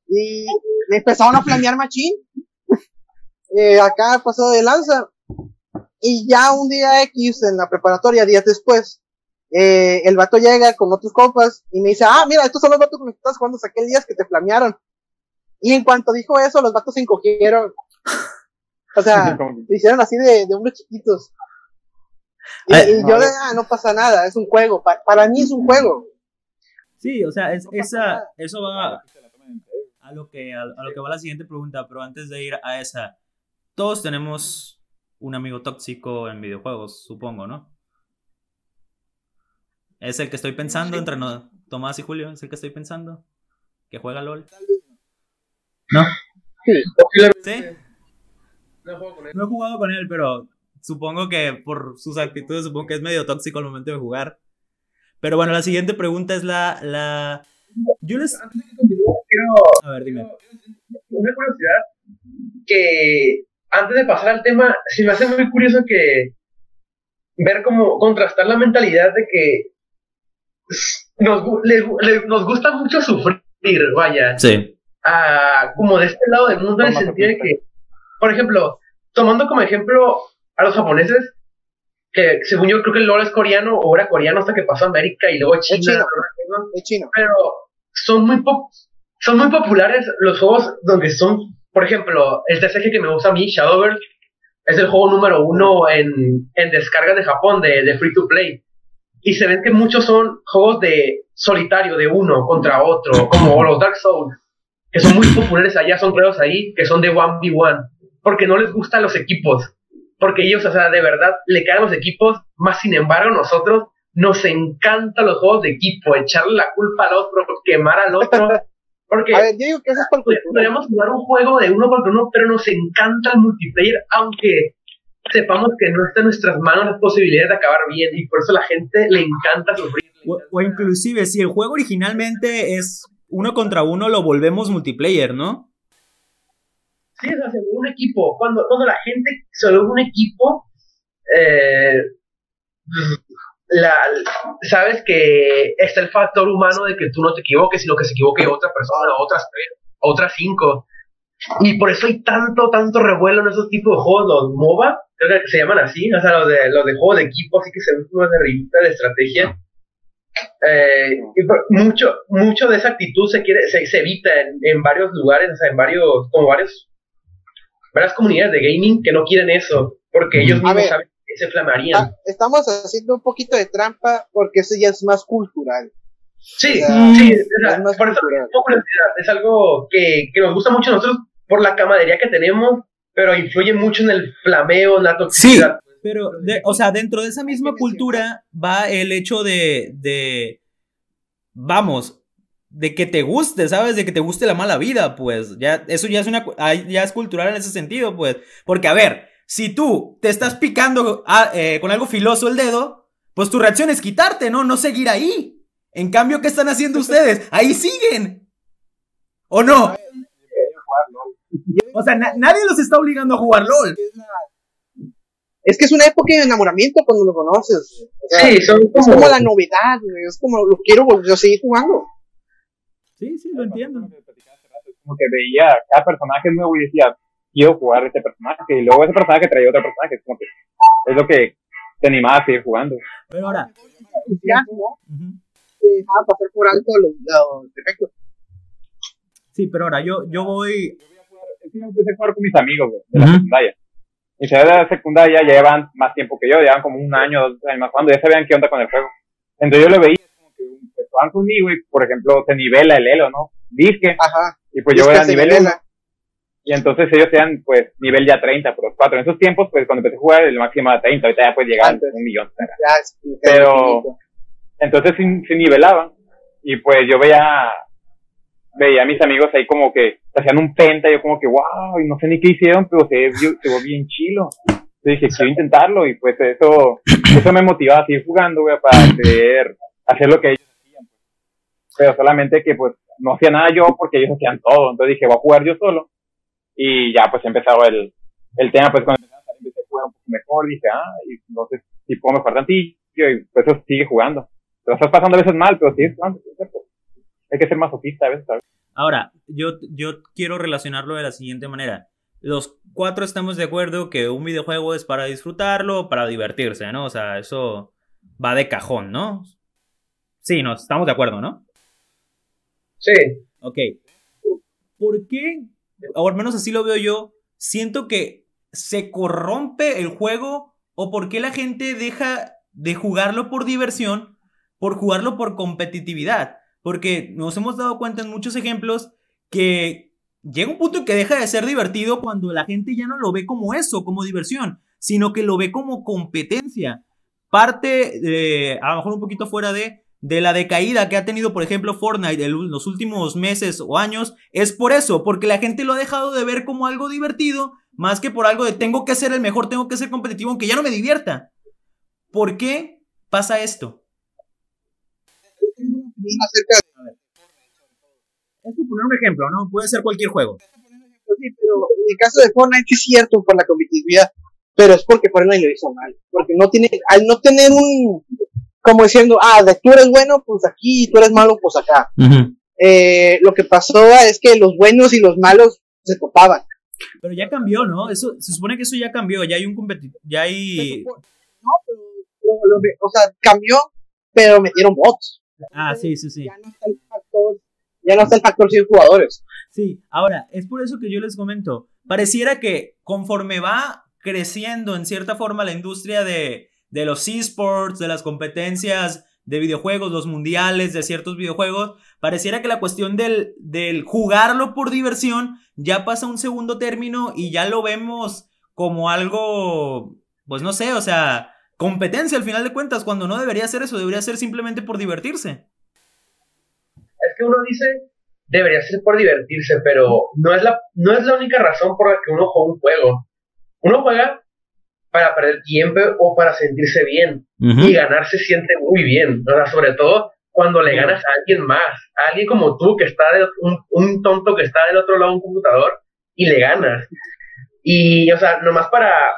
Speaker 4: Y me empezaron a flamear machín. Eh, acá pasó de lanza. Y ya un día X en la preparatoria, días después, eh, el vato llega con otros compas y me dice, ah, mira, estos son los vatos con los que estás jugando aquel días que te flamearon. Y en cuanto dijo eso, los vatos se encogieron. O sea, se hicieron así de, de unos chiquitos. Y,
Speaker 1: Ay,
Speaker 4: y yo de, ah, no pasa nada, es un juego. Pa- para mí es un juego.
Speaker 1: Sí, o sea, es- esa, eso va a lo, que, a, a lo que va la siguiente pregunta, pero antes de ir a esa, todos tenemos un amigo tóxico en videojuegos, supongo, ¿no? Es el que estoy pensando entre no- Tomás y Julio, es el que estoy pensando, que juega LOL. ¿No? ¿Sí?
Speaker 3: No juego con él.
Speaker 1: No he jugado con él, pero supongo que por sus actitudes, supongo que es medio tóxico al momento de jugar. Pero bueno, la siguiente pregunta es la... la... Yo les...
Speaker 3: Antes de que continúe, quiero
Speaker 1: A ver, dime.
Speaker 3: una curiosidad que antes de pasar al tema, se me hace muy curioso que ver cómo contrastar la mentalidad de que nos, le- le- nos gusta mucho sufrir, vaya,
Speaker 1: Sí.
Speaker 3: a, como de este lado del mundo en el sentido de que, por ejemplo, tomando como ejemplo a los japoneses, que según yo creo que el LOL es coreano o era coreano hasta que pasó a América y luego China,
Speaker 4: chino.
Speaker 3: ¿no?
Speaker 4: Es chino.
Speaker 3: pero son muy son muy populares los juegos donde son, por ejemplo, el TCG que me gusta a mí, Shadowverse, es el juego número uno en, en descargas de Japón de, de free to play. Y se ven que muchos son juegos de solitario, de uno contra otro, como los Dark Souls, que son muy populares allá, son creados ahí, que son de 1v1, porque no les gustan los equipos, porque ellos, o sea, de verdad, le caen los equipos, más sin embargo, nosotros nos encantan los juegos de equipo, echarle la culpa al otro, quemar al otro, porque
Speaker 4: A ver, yo digo que eso es por cultura.
Speaker 3: podríamos jugar un juego de uno contra uno, pero nos encanta el multiplayer, aunque sepamos que no está en nuestras manos las posibilidades de acabar bien, y por eso la gente le encanta sufrir.
Speaker 1: O, o inclusive, si el juego originalmente es uno contra uno, lo volvemos multiplayer, ¿no?
Speaker 3: Sí, o sea, se un equipo. Cuando, cuando la gente se vuelve un equipo, eh, la, sabes que está el factor humano de que tú no te equivoques, sino que se equivoque otra persona, otras tres, otras cinco. Y por eso hay tanto, tanto revuelo en esos tipos de juegos, los MOBA, creo que se llaman así, o sea, los de, los de juegos de equipo, así que se ven como de revista de estrategia. Eh, mucho, mucho de esa actitud se quiere, se, se evita en, en varios lugares, o sea, en varios, como varios, varias comunidades de gaming que no quieren eso, porque ellos mismos saben se flamarían.
Speaker 4: Ah, estamos haciendo un poquito de trampa porque eso ya es más cultural.
Speaker 3: sí,
Speaker 4: o sea,
Speaker 3: sí,
Speaker 4: es más
Speaker 3: por eso
Speaker 4: cultural.
Speaker 3: es algo que, que nos gusta mucho a nosotros por la camaradería que tenemos, pero influye mucho en el flameo, en la toxicidad.
Speaker 1: Pero, de- o sea, dentro de esa misma cultura va el hecho de, de, vamos, de que te guste, ¿sabes? De que te guste la mala vida, pues. Ya, eso ya es una, ay, ya es cultural en ese sentido, pues. Porque, a ver, si tú te estás picando ah, eh, con algo filoso el dedo, pues tu reacción es quitarte, ¿no? No seguir ahí. En cambio, ¿qué están haciendo ustedes? Ahí siguen. ¿O no? O sea, na- nadie los está obligando a jugar LOL.
Speaker 4: Es, que es una época de enamoramiento cuando lo conoces. O sea,
Speaker 3: Sí, son
Speaker 4: Es
Speaker 3: como,
Speaker 4: como la novedad, güey, Es como lo quiero volver a seguir jugando.
Speaker 1: Sí, sí, lo entiendo.
Speaker 2: Es como que veía cada personaje nuevo y decía, quiero jugar este personaje. Y luego ese personaje traía otro personaje. Es como que es lo que te animaba a seguir jugando.
Speaker 1: Pero ahora,
Speaker 4: Ya, ¿no?
Speaker 1: ujú.
Speaker 4: Te dejaba pasar por alto los, los defectos.
Speaker 1: sí, pero ahora yo, yo voy,
Speaker 2: yo empecé a jugar con mis amigos, güey, de la
Speaker 1: Ujú.
Speaker 2: secundaria. Mis amigos de la secundaria ya llevan más tiempo que yo, llevan como un año, dos años más jugando, ya sabían qué onda con el juego. Entonces yo lo veía, como que jugaban conmigo y, por ejemplo, se nivela el elo, ¿no? Disque,
Speaker 4: Ajá.
Speaker 2: y pues
Speaker 4: Es
Speaker 2: yo era
Speaker 4: se
Speaker 2: nivel
Speaker 4: nivela.
Speaker 2: 1. Y entonces ellos eran, pues, nivel ya 30 por los cuatro. En esos tiempos, pues, cuando empecé a jugar, el máximo era 30, ahorita ya pues llegar a un millón.
Speaker 4: Ya es-
Speaker 2: Pero- Entonces se, se nivelaban. Y pues yo veía, veía a mis amigos ahí como que hacían un penta, y yo como que, wow, y no sé ni qué hicieron, pero se vio, se vio bien chilo. Entonces dije, quiero intentarlo, y pues eso, eso me motivaba a seguir jugando, güey, para poder hacer lo que ellos hacían. pues. Pero solamente que pues no hacía nada yo porque ellos hacían todo. Entonces dije, voy a jugar yo solo. Y ya pues empezaba el, el tema, pues cuando empecé a salir, empecé a jugar un poco mejor, dije, ah, y entonces si puedo mejorar tantillo, y pues eso sigue jugando. Te lo estás pasando a veces mal, pero sigues jugando. ¿sí? Hay que ser masoquista a veces, ¿sabes?
Speaker 1: Ahora, yo, yo quiero relacionarlo de la siguiente manera. Los cuatro estamos de acuerdo que un videojuego es para disfrutarlo, para divertirse, ¿no? O sea, eso va de cajón, ¿no? Sí, nos estamos de acuerdo, ¿no?
Speaker 3: Sí.
Speaker 1: Ok. ¿Por qué? O al menos así lo veo yo. Siento que se corrompe el juego o por qué la gente deja de jugarlo por diversión por jugarlo por competitividad. Porque nos hemos dado cuenta en muchos ejemplos que llega un punto en que deja de ser divertido cuando la gente ya no lo ve como eso, como diversión, sino que lo ve como competencia. Parte, a lo mejor un poquito fuera de, de la decaída que ha tenido, por ejemplo, Fortnite en los últimos meses o años, es por eso, porque la gente lo ha dejado de ver como algo divertido, más que por algo de tengo que ser el mejor, tengo que ser competitivo, aunque ya no me divierta. ¿Por qué pasa esto? Es poner un ejemplo, ¿no? Puede ser cualquier juego.
Speaker 4: Sí, pero en el caso de Fortnite es cierto por la competitividad, pero es porque Fortnite lo hizo mal. Porque no tiene, al no tener un, como diciendo, ah, de tú eres bueno, pues aquí, y tú eres malo, pues acá. eh, lo que pasó es que los buenos y los malos se topaban.
Speaker 1: Pero ya cambió, ¿no? Eso, se supone que eso ya cambió, ya hay un competitivo, ya hay...
Speaker 4: No, pero, lo, lo, o sea, cambió, pero metieron bots.
Speaker 1: Ah, sí, sí, sí.
Speaker 4: Ya no está el factor, ya no está el factor 100 jugadores.
Speaker 1: Sí, ahora, es por eso que yo les comento, pareciera que conforme va creciendo en cierta forma la industria de, de los esports, de las competencias de videojuegos, los mundiales de ciertos videojuegos, pareciera que la cuestión del, del jugarlo por diversión ya pasa a un segundo término y ya lo vemos como algo, pues no sé, o sea, competencia al final de cuentas, cuando no debería ser eso, debería ser simplemente por divertirse.
Speaker 3: Es que uno dice, debería ser por divertirse, pero no es la, no es la única razón por la que uno juega un juego. Uno juega para perder tiempo o para sentirse bien. Y ganar se siente muy bien. sobre todo cuando le ganas a alguien más, a alguien como tú, que está de, un, un tonto que está del otro lado de un computador, y le ganas. Y, o sea, nomás para,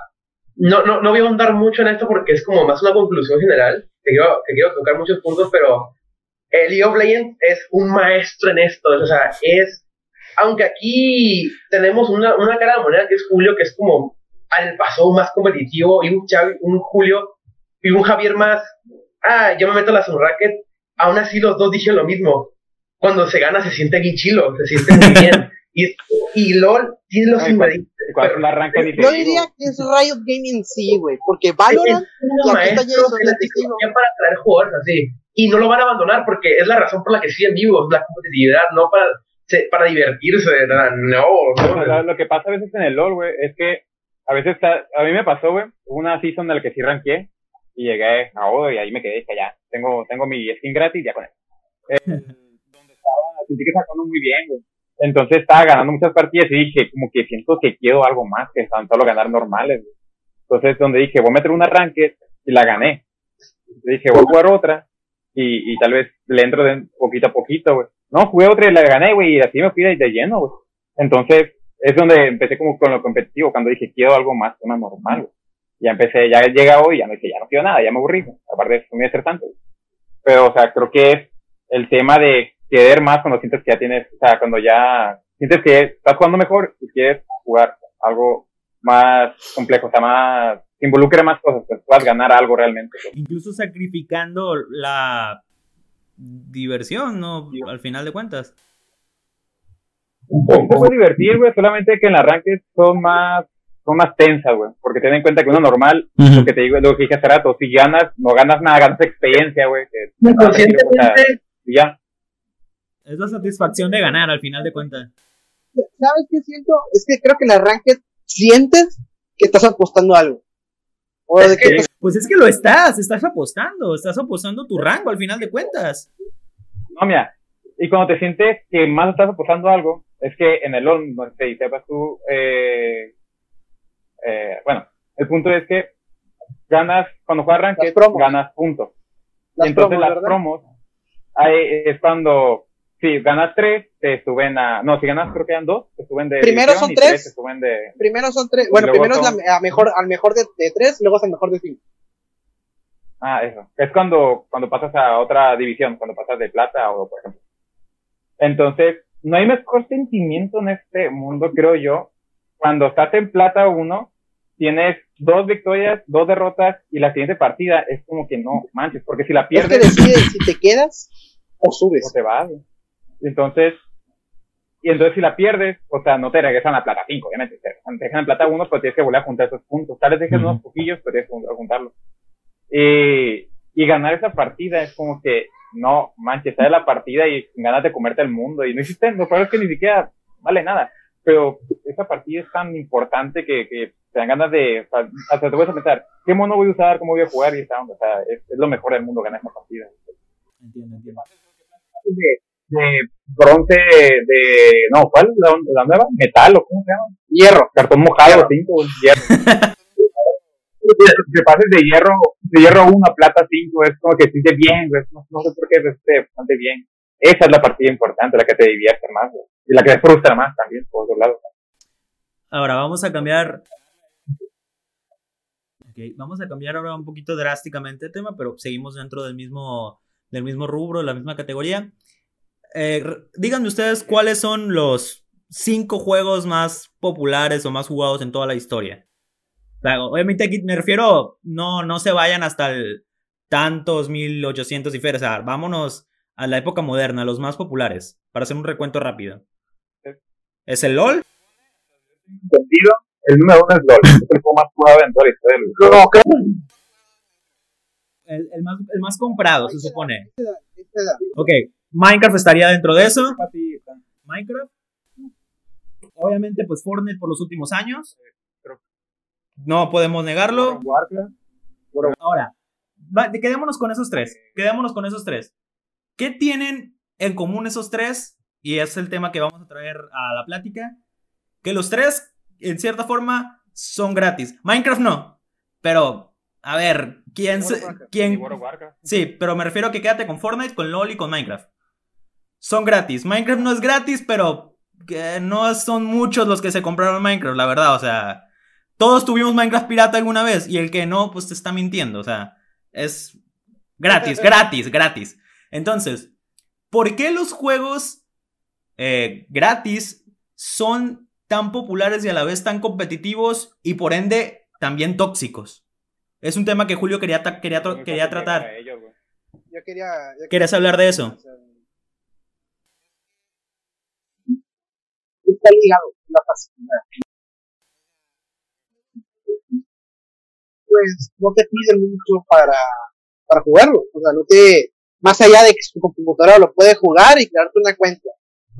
Speaker 3: no, no, no voy a ahondar mucho en esto porque es como más una conclusión general, que quiero, que quiero tocar muchos puntos, pero el League of Legends es un maestro en esto, o sea, es, aunque aquí tenemos una, una cara de moneda que es Julio, que es como al paso más competitivo, y un, un Julio y un Javier más, ah, yo me meto a la Sunracket, aún así los dos dijeron lo mismo, cuando se gana se siente bien chilo, se siente muy bien. Y, y LOL tiene los ingredientes.
Speaker 4: Yo diría que es Riot Gaming sí, güey, porque Valorant
Speaker 3: lleno de para traer jugadores así. Y no lo van a abandonar porque es la razón por la que siguen vivos, la competitividad, no para, para divertirse, no.
Speaker 2: no, Lo, que pasa a veces en el LOL, güey, es que a veces está, a mí me pasó, güey, una season en la que sí ranqué y llegué a Odo y ahí me quedé, que ya, tengo, tengo mi skin gratis ya con él. Eh, donde estaba, sentí que sacando muy bien, güey entonces estaba ganando muchas partidas y dije, como que siento que quiero algo más que tan solo ganar normales. Entonces, donde dije, voy a meter un arranque y la gané. dije, voy a jugar otra y, y tal vez le entro de poquito a poquito, güey. No, jugué otra y la gané, güey, y así me fui de, lleno, güey. Entonces, es donde empecé como con lo competitivo, cuando dije, quiero algo más una normal, güey. Ya empecé, ya llega hoy, ya me dije, ya no quiero nada, ya me aburrí, aparte no a hacer tanto. Pero, o sea, creo que es el tema de querer más cuando sientes que ya tienes, o sea, cuando ya sientes que estás jugando mejor y quieres jugar algo más complejo, o sea, más, que involucre más cosas, que puedas ganar algo realmente.
Speaker 1: Incluso sacrificando la diversión, ¿no? Al final de cuentas.
Speaker 2: Un poco divertir, güey, solamente que en el arranque son más son más tensas, güey, porque ten en cuenta que uno normal, lo que te digo, lo que dije hace rato, si ganas, no ganas nada, ganas experiencia, güey, que, ya
Speaker 1: es la satisfacción de ganar al final de cuentas.
Speaker 4: ¿Sabes qué siento? Es que creo que en el arranque sientes que estás apostando algo.
Speaker 1: Pues es que lo estás, estás apostando, estás apostando tu rango al final de cuentas.
Speaker 2: No, mira, y cuando te sientes que más estás apostando algo, es que en el LOL, no sé, y sepas tú, eh, eh, bueno, el punto es que ganas, cuando juegas arranque, ganas puntos. y entonces las promos, ahí es cuando Sí, ganas tres, te suben a. No, si ganas creo que eran dos, te suben de.
Speaker 4: Primero son tres. suben de... Primero son tres. Bueno, primero es la, mejor, al mejor de, de, tres, luego es el mejor de cinco.
Speaker 2: Ah, eso. Es cuando, cuando pasas a otra división, cuando pasas de plata o por ejemplo. Entonces, no hay mejor sentimiento en este mundo, creo yo, cuando estás en plata uno, tienes dos victorias, dos derrotas y la siguiente partida es como que no manches, porque si la pierdes.
Speaker 4: Es que decides si te quedas o subes.
Speaker 2: O te vas. Entonces, y entonces si la pierdes, o sea, no te regresan a plata 5, obviamente. Te dejan en plata 1, pero tienes que volver a juntar esos puntos. Tal vez dejes unos poquillos, pero tienes que volver a juntarlos. Y, y ganar esa partida es como que, no, manches, sale la partida y ganas de comerte el mundo. Y no hiciste, lo peor es que ni siquiera vale nada. Pero esa partida es tan importante que, que te dan ganas de, hasta te voy a pensar, ¿qué mono voy a usar? ¿Cómo voy a jugar? Y está, o sea, es, es lo mejor del mundo ganar esa partida. Entiendo, entiendo. De, de bronce de, no, ¿cuál? La, la, nueva, metal o cómo se llama? Hierro, cartón mojado, cinco, hierro. te pases de hierro, de hierro 1 a plata 5, es como que siente bien, No, no, sé por qué se siente bastante bien. Esa es la partida importante, la que te divierte más, Y la que te frustra más también, por otro lado.
Speaker 1: Ahora vamos a cambiar. Okay, vamos a cambiar ahora un poquito drásticamente el tema, pero seguimos dentro del mismo, del mismo rubro, la misma categoría. Eh, díganme ustedes cuáles son los cinco juegos más populares o más jugados en toda la historia. Obviamente aquí me refiero, no, no se vayan hasta el tantos 1800 y feria, o sea, vámonos a la época moderna, los más populares, para hacer un recuento rápido. ¿Es el LOL?
Speaker 2: Entendido, el número uno es LOL, es el más jugado en toda la historia.
Speaker 1: El, el, más, el más comprado, se supone. Ok, Minecraft estaría dentro de eso. Minecraft. Obviamente, pues Fortnite por los últimos años. No podemos negarlo. Ahora, quedémonos con esos tres. Quedémonos con esos tres. ¿Qué tienen en común esos tres? Y es el tema que vamos a traer a la plática. Que los tres, en cierta forma, son gratis. Minecraft no. Pero, a ver, ¿quién... ¿quién? Sí, pero me refiero a que quédate con Fortnite, con LOL y con Minecraft son gratis. Minecraft no es gratis, pero no son muchos los que se compraron Minecraft, la verdad. O sea, todos tuvimos Minecraft pirata alguna vez y el que no, pues te está mintiendo. O sea, es gratis, gratis, gratis. Entonces, ¿por qué los juegos eh, gratis son tan populares y a la vez tan competitivos y por ende también tóxicos? Es un tema que Julio quería, quería, quería tratar.
Speaker 4: Yo quería,
Speaker 1: ¿Querías hablar de eso?
Speaker 4: está ligado la facilidad. Pues no te pide mucho para, para jugarlo. O sea, no te, más allá de que su computadora lo puede jugar y crearte una cuenta.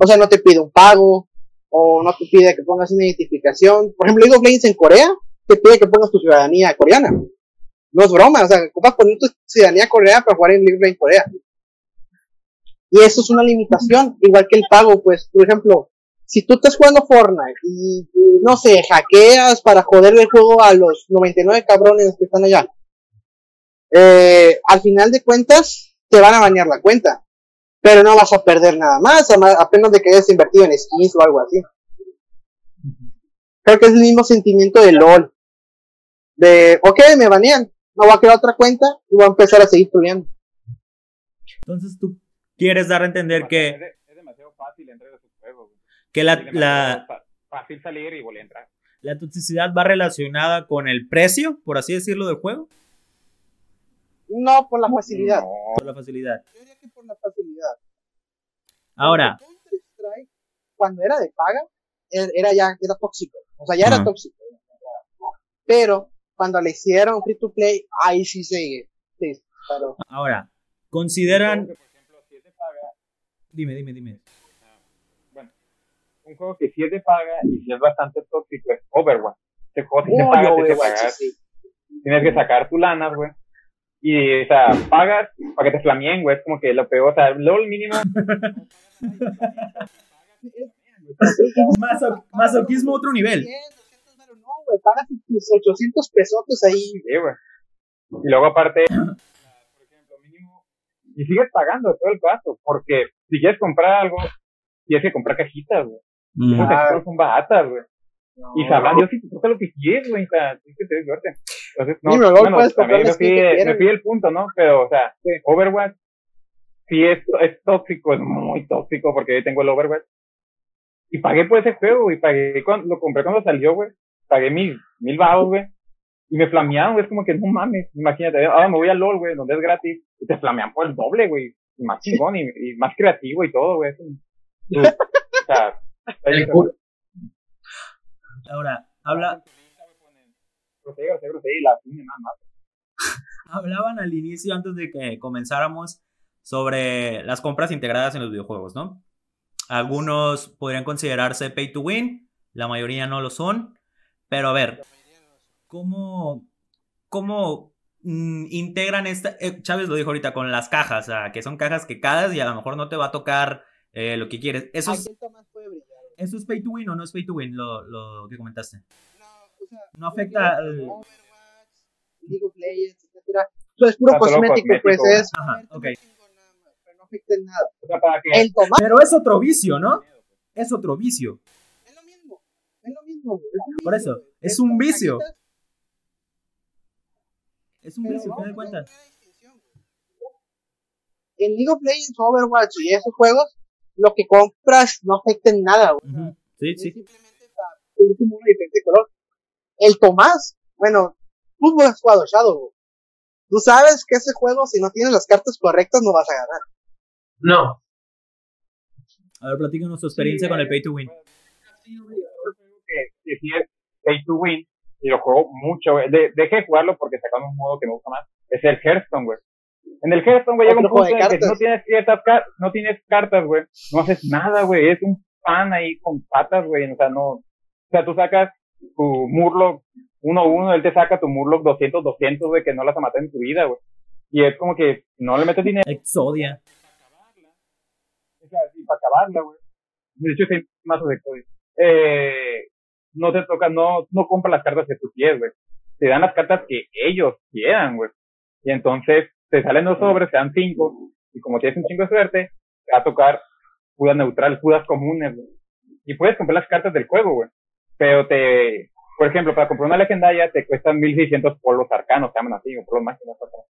Speaker 4: O sea, no te pide un pago, o no te pide que pongas una identificación. Por ejemplo, League of Legends en Corea, te pide que pongas tu ciudadanía coreana. No es broma, o sea, ocupas poner tu ciudadanía coreana para jugar en League of Legends Corea. Y eso es una limitación, igual que el pago, pues, por ejemplo, si tú estás jugando Fortnite y, no sé, hackeas para joder el juego a los 99 cabrones que están allá, eh, al final de cuentas te van a bañar la cuenta, pero no vas a perder nada más, apenas de que hayas invertido en skins o algo así. Creo que es el mismo sentimiento de LOL. De, ok, me banean, no voy a crear otra cuenta y voy a empezar a seguir estudiando.
Speaker 1: Entonces tú quieres dar a entender que...
Speaker 2: Es demasiado fácil esos juegos
Speaker 1: que la, la,
Speaker 2: fácil salir y volver a entrar.
Speaker 1: ¿La toxicidad va relacionada con el precio, por así decirlo, del juego?
Speaker 4: No, por la facilidad.
Speaker 1: Por la facilidad.
Speaker 4: Yo diría que por la facilidad.
Speaker 1: Ahora.
Speaker 4: Cuando era de paga, er, era ya era tóxico. O sea, ya era tóxico. Pero cuando le hicieron free to play, ahí sí se. Sí,
Speaker 1: Ahora, consideran. Dime, dime, dime
Speaker 2: un juego que sí es de paga y sí es bastante tóxico es Overwatch. Este juego sí te paga, Tienes que sacar tu lana, güey. Y, o sea, pagas para que te flameen, güey. Es como que lo peor, o sea, LOL mínimo.
Speaker 1: masoquismo otro nivel.
Speaker 4: No, güey, pagas tus 800 pesos ahí. Sí,
Speaker 2: güey. Y luego aparte, por ejemplo, mínimo, y sigues pagando todo el paso, porque si quieres comprar algo, tienes que comprar cajitas, güey. Mm. Ah. son baratas, güey. y sabrán, yo sí te toca lo que quieres, güey. O sea, tienes que tener suerte. Entonces, no, sí, bueno, también me pide, me pide el punto, ¿no? Pero, o sea, Overwatch sí es, es tóxico, es muy tóxico porque yo tengo el Overwatch. Y pagué por ese juego, y pagué cuando, lo compré cuando salió, güey. Pagué mil, mil bajos, güey. Y me flameaban, güey. Es como que no mames, imagínate. Ahora me voy a LOL, güey, donde es gratis. Y te flamean por el doble, güey. Y más chingón, y, y más creativo y todo, güey. O sea,
Speaker 1: Ahora, habla. Hablaban al inicio, antes de que comenzáramos, sobre las compras integradas en los videojuegos, ¿no? Algunos podrían considerarse pay to win, la mayoría no lo son. Pero a ver, ¿cómo, cómo mm, integran esta? Eh, Chávez lo dijo ahorita con las cajas, o sea, que son cajas que cadas y a lo mejor no te va a tocar eh, lo que quieres. Eso es, ¿Eso es pay to win o no es pay to win lo, lo que comentaste?
Speaker 4: No, o sea,
Speaker 1: no afecta al...
Speaker 4: Overwatch, League of Legends, etcétera. Eso es puro
Speaker 2: Ah,
Speaker 4: cosmético,
Speaker 2: cosmético.
Speaker 4: pues es.
Speaker 1: Ajá, ok.
Speaker 4: Pero no afecta en nada.
Speaker 2: O sea, para que
Speaker 4: El tomate
Speaker 1: Pero es otro vicio, ¿no? Es otro vicio.
Speaker 4: es lo mismo. Es lo mismo. güey, es lo
Speaker 1: Por eso, es un vicio.
Speaker 4: cajitas,
Speaker 1: Es un vicio,
Speaker 4: vamos
Speaker 1: ¿te das
Speaker 4: a
Speaker 1: cuenta?
Speaker 4: En League of Legends, Overwatch y esos juegos, lo que compras no afecta en nada, güey.
Speaker 1: Ujú. Sí,
Speaker 4: Es
Speaker 1: sí.
Speaker 4: simplemente para una diferente color. El Tomás, bueno, tú has jugado Shadow. güey. Tú sabes que ese juego, si no tienes las cartas correctas, no vas a ganar.
Speaker 3: No.
Speaker 1: A ver, platícanos tu experiencia con el pay to win.
Speaker 2: que, que sí es pay to win y lo juego mucho. De, dejé de jugarlo porque sacaron un modo que me gusta más. Es el Hearthstone, güey. En el Hearthstone, güey, llega un punto
Speaker 4: de
Speaker 2: en que no
Speaker 4: cartas.
Speaker 2: tienes ciertas car- no tienes cartas, güey, no haces nada, güey. Es un pan ahí con patas, güey. O sea, no, o sea, tú sacas tu Murloc 1-1, él te saca tu Murloc 200-200, güey, que no las matado en tu vida, güey. Y es como que no le metes dinero
Speaker 1: Exodia.
Speaker 2: o sea, y para acabarla, güey. De hecho, hay mazos de código. Eh, no te toca, no, no compra las cartas que tú quieres, güey. Te dan las cartas que ellos quieran, güey. Y entonces te salen dos sobres, te dan cinco. Y como tienes un chingo de suerte, te va a tocar judas neutrales, judas comunes, güey. Y puedes comprar las cartas del juego, güey. Pero te, por ejemplo, para comprar una legendaria te cuestan 1600 polvos arcanos, se llaman así, o polvos mágicos arcanos.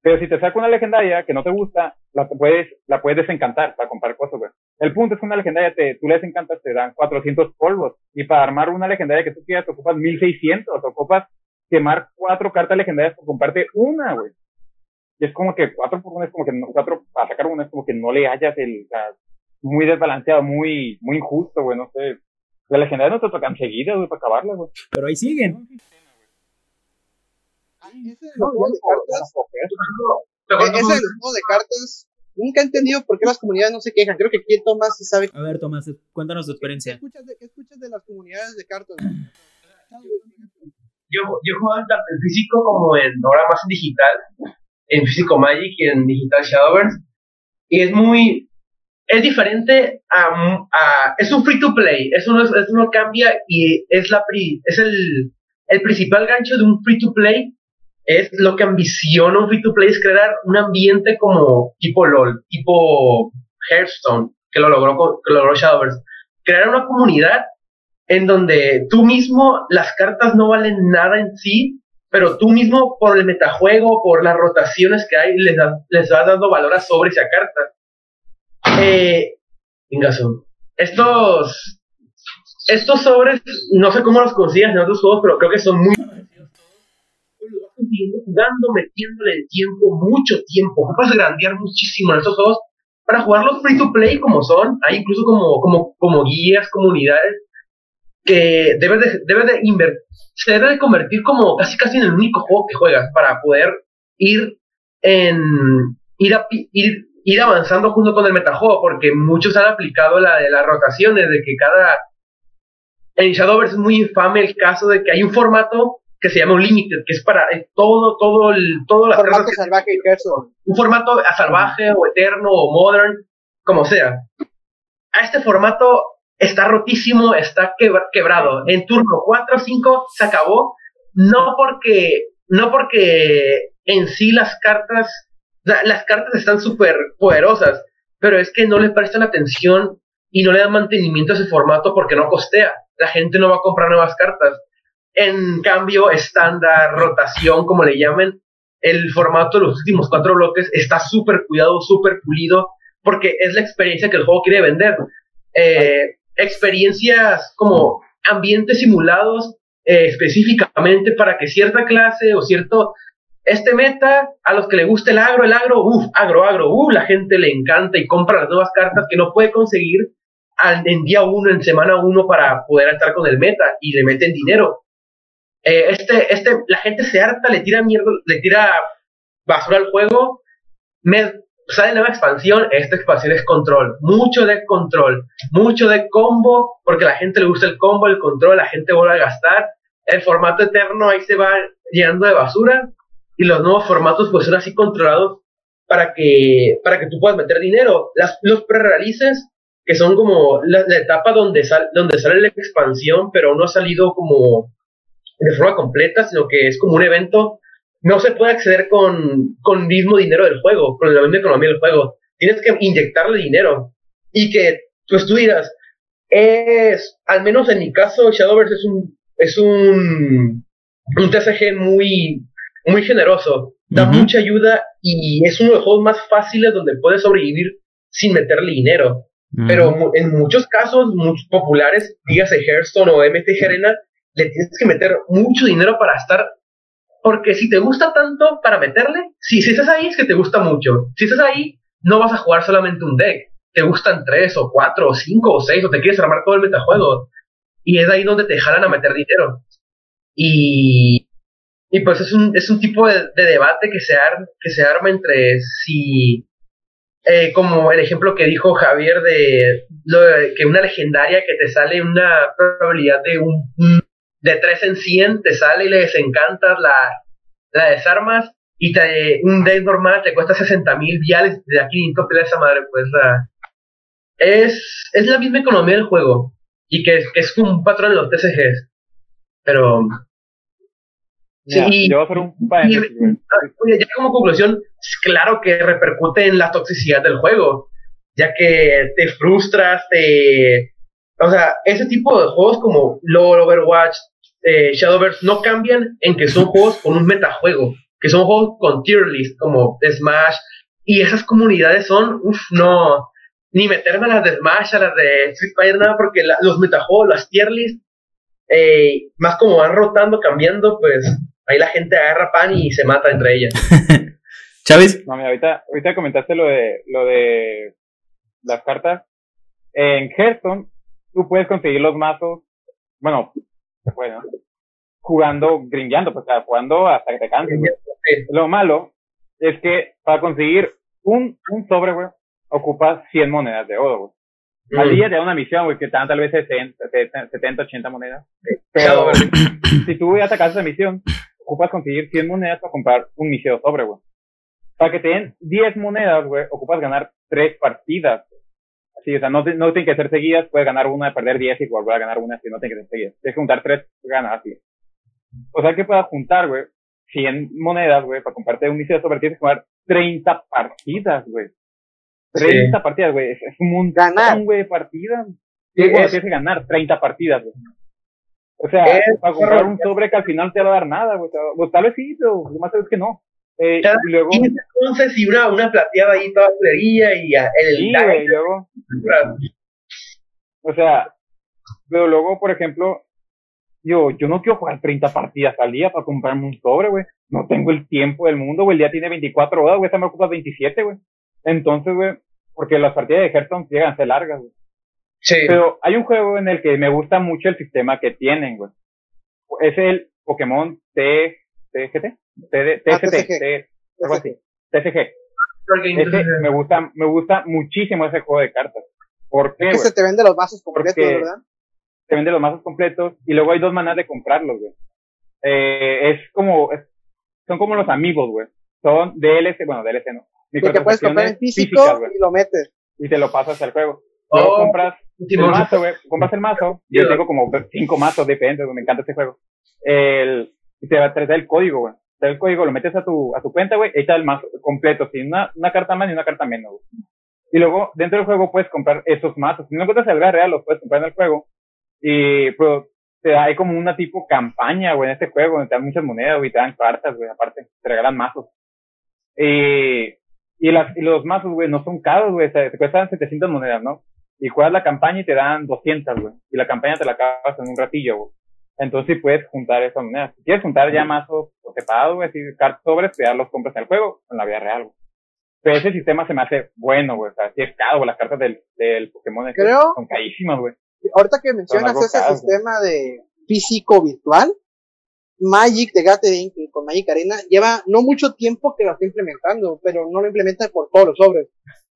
Speaker 2: Pero si te saca una legendaria que no te gusta, la puedes, la puedes desencantar para comprar cosas, güey. El punto es que una legendaria te, tú le desencantas, te dan 400 polvos. Y para armar una legendaria que tú quieras, te ocupas 1600. Te ocupas quemar cuatro cartas legendarias por comprarte una, güey. Y es como que cuatro por una es como que no, cuatro para sacar una es como que no le hallas el, o sea, muy desbalanceado, muy, muy injusto, güey, no sé. Las legendarias no te tocan seguidas, güey, para acabarlas, güey.
Speaker 1: Pero ahí siguen.
Speaker 4: Ese es el
Speaker 2: No,
Speaker 4: juego de cartas.
Speaker 2: escoger.
Speaker 4: e- Ese juego de cartas. Nunca he entendido por qué las comunidades no se quejan. Creo que aquí Tomás sí sabe.
Speaker 1: A ver, Tomás, cuéntanos tu
Speaker 4: ¿Qué
Speaker 1: experiencia.
Speaker 4: escuchas de, qué escuchas de las comunidades de cartas?
Speaker 3: Yo, yo he jugado tanto en físico como en ahora más en digital, en físico Magic y en digital Shadowverse. Y es muy, es diferente a, a- es un free to play, eso no, es- eso no cambia y es la pri- es el, el principal gancho de un free to play es lo que ambiciona un free to play es crear un ambiente como tipo LOL, tipo Hearthstone, que lo logró, que lo logró Shadowverse. Crear una comunidad en donde tú mismo, las cartas no valen nada en sí, pero tú mismo por el metajuego, por las rotaciones que hay, les, das- les vas dando valor a sobres y a cartas. Eh, Ingazo. Estos, estos sobres, no sé cómo los consigues en otros juegos, pero creo que son muy los vas consiguiendo jugando, metiéndole el tiempo, mucho tiempo. A grandear muchísimo en estos juegos para jugarlos free to play como son. Hay incluso como, como, como guías, comunidades que debes de, debes de invertir, se debe de convertir como casi casi en el único juego que juegas para poder ir en ir, a ir, ir avanzando junto con el metajuego, porque muchos han aplicado la de las rotaciones, de que cada en Shadowverse es muy infame el caso de que hay un formato que se llama Unlimited, que es para todo, todo, el, todas las
Speaker 4: Formato salvaje y
Speaker 3: un formato a salvaje o eterno o modern, como sea. A este formato está rotísimo, está quebra- quebrado. En turno 4 o 5 se acabó, no porque, no porque en sí las cartas, la- las cartas están súper poderosas, pero es que no le prestan atención y no le dan mantenimiento a ese formato porque no costea. La gente no va a comprar nuevas cartas. En cambio, estándar, rotación, como le llamen, el formato de los últimos cuatro bloques está súper cuidado, súper pulido, porque es la experiencia que el juego quiere vender. Eh, experiencias como ambientes simulados eh, específicamente para que cierta clase o cierto este meta, a los que le guste el agro, el agro, uff, agro, agro, uff, la gente le encanta y compra las nuevas cartas que no puede conseguir en día uno, en semana uno para poder estar con el meta y le meten dinero. Eh, este, este, la gente se harta, le tira mierda, le tira basura al juego. Me, sale nueva expansión, esta expansión es control, mucho de control, mucho de combo, porque a la gente le gusta el combo, el control, la gente vuelve a gastar. El formato eterno ahí se va llenando de basura y los nuevos formatos pues son así controlados para que, para que tú puedas meter dinero. Las, los pre-realices, que son como la, etapa donde, sal, donde sale la expansión, pero no ha salido como de forma completa, sino que es como un evento, no se puede acceder con, con el mismo dinero del juego, con la misma economía del juego. Tienes que inyectarle dinero. Y que pues tú dirás, es, al menos en mi caso, Shadowverse es un, es un, un TCG muy, muy generoso, da mucha ayuda y es uno de los juegos más fáciles donde puedes sobrevivir sin meterle dinero. Pero en muchos casos, muchos populares, dígase Hearthstone o MTG Arena, le tienes que meter mucho dinero para estar. Porque si te gusta tanto para meterle, si, estás ahí es que te gusta mucho. Si estás ahí, no vas a jugar solamente un deck. Te gustan tres o cuatro o cinco o seis o te quieres armar todo el metajuego. Y es ahí donde te jalan a meter dinero. Y y pues es un, es un tipo de, debate que se, que se arma entre si, eh, como el ejemplo que dijo Javier de, que una legendaria que te sale una probabilidad de un, de 3 en 100, te sale y les encanta la, la desarmas y te, un deck normal te cuesta 60 mil viales, de aquí 500 peleas esa madre, pues es, es la misma economía del juego y que, que es un patrón de los TCGs. Pero
Speaker 2: Sí, yo voy a hacer un
Speaker 3: Oye, ya como conclusión, claro que repercute en la toxicidad del juego, ya que te frustras, te... O sea, ese tipo de juegos como LoL, Overwatch, eh, Shadowverse no cambian en que son juegos con un metajuego, que son juegos con tier list, como Smash, y esas comunidades son, uff, no, ni meterme a las de Smash, a las de Street Fighter, nada, porque los metajuegos, las tier list, eh, más como van rotando, cambiando, pues ahí la gente agarra pan y se mata entre ellas.
Speaker 1: Chávez.
Speaker 2: No, mira, ahorita, ahorita comentaste lo de, lo de las cartas. En Hearthstone, tú puedes conseguir los mazos, bueno, bueno, jugando, grindeando, pues, jugando hasta que te canses. Lo malo es que para conseguir un, un sobre, güey, ocupas 100 monedas de oro, güey. Al día te da una misión, güey, que te dan tal vez 60, 70, 80 monedas. Pero si tú atacas esa misión, ocupas conseguir 100 monedas para comprar un misero sobre, güey. Para que te den 10 monedas, güey, ocupas ganar 3 partidas. Así, o sea, no, no tienen que ser seguidas, puedes ganar una, perder 10 y volver a ganar una, si no tienen que ser seguidas. Tienes que juntar 3, ganas así. O sea, que puedas juntar, güey, 100 monedas, güey, para comprarte un misero sobre, tienes que jugar 30 partidas, güey. 30 partidas, güey. Es, un montón, güey, de partidas. tienes que ganar 30 partidas, güey. O sea, para comprar un sobre que al final te va a dar nada, güey. Pues tal vez sí, pero lo más es que no. Eh, y luego.
Speaker 3: entonces, y una, una plateada ahí toda flería y el.
Speaker 2: Sí, luego. O sea, pero luego, por ejemplo, yo, yo no quiero jugar 30 partidas al día para comprarme un sobre, güey. No tengo el tiempo del mundo, güey. El día tiene 24 horas, güey. Esta me ocupa 27, güey. Entonces, güey, porque las partidas de Hearthstone llegan a ser largas, güey. Pero hay un juego en el que me gusta mucho el sistema que tienen, güey. Es el Pokémon T, TGT, TCG, algo así. TCG. me gusta, me gusta muchísimo ese juego de cartas. ¿Por qué,
Speaker 4: se te vende los mazos completos, ¿verdad?
Speaker 2: Te vende los mazos completos y luego hay dos maneras de comprarlos, güey. Eh, es como, son como los amigos, güey. Son DLC, bueno, DLC no.
Speaker 4: Que puedes comprar en físico y lo metes.
Speaker 2: Y te lo pasas al juego. Luego oh, compras el mazo, güey. Compras el mazo. Yo tengo como cinco mazos, depende, me encanta este juego. El, y te va a traer el código, güey. Te da el código, lo metes a tu, a tu cuenta, güey, echa el mazo completo, sin una, una carta más ni una carta menos, güey. Y luego, dentro del juego puedes comprar esos mazos. Si no encuentras el real, los puedes comprar en el juego. Y, pero, te da, hay como una tipo campaña, güey, en este juego, donde te dan muchas monedas, güey, te dan cartas, güey, aparte, te regalan mazos. Y, y, las, y los mazos, güey, no son caros, güey, te, te cuestan 700 monedas, ¿no? y juegas la campaña y te dan 200, güey. Y la campaña te la acabas en un ratillo, güey. Entonces sí puedes juntar esa moneda. Si quieres juntar ya más o, separado, güey, así cartas sobres, ya los compras en el juego, en la vida real, güey. Pero ese sistema se me hace bueno, güey. O sea, sí es caro, güey. Las cartas del, del Pokémon
Speaker 4: Creo-
Speaker 2: son carísimas, güey.
Speaker 4: Ahorita que mencionas ese sistema de físico virtual, Magic de Gathering y con Magic Arena lleva no mucho tiempo que lo está implementando, pero no lo implementa por todos los sobres.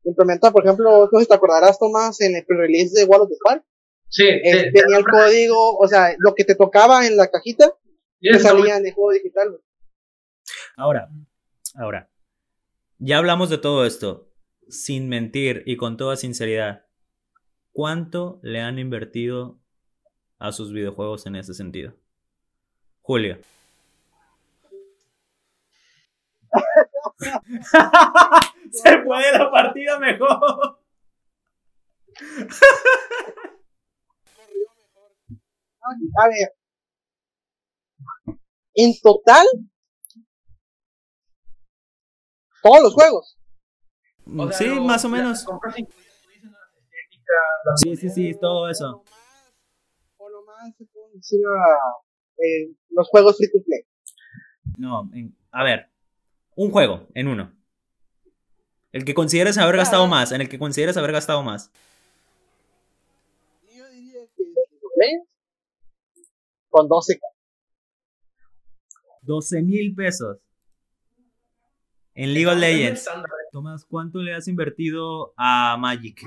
Speaker 4: Implementa, por ejemplo, no sé si te acordarás, Tomás, en el pre-release de World of the Park,
Speaker 3: Sí,
Speaker 4: eh,
Speaker 3: sí.
Speaker 4: venía el código, o sea, lo que te tocaba en la cajita, te salía en el juego digital.
Speaker 1: Ahora, ahora, ya hablamos de todo esto, sin mentir y con toda sinceridad. ¿Cuánto le han invertido a sus videojuegos en ese sentido? Julio. Se puede la partida mejor.
Speaker 4: A ver, en total, todos los juegos.
Speaker 3: O sea,
Speaker 1: sí,
Speaker 3: lo-
Speaker 1: más o menos.
Speaker 3: las
Speaker 1: Sí, sí, sí, todo eso.
Speaker 4: O lo más se puede decir a, eh, los juegos free to play.
Speaker 1: No, en- a ver, un juego en uno. El que consideres haber gastado más, en el que consideres haber gastado más.
Speaker 4: Yo diría que con 12
Speaker 1: 12 mil pesos. En League of Legends.
Speaker 3: estándar.
Speaker 1: Tomás, ¿cuánto le has invertido a Magic?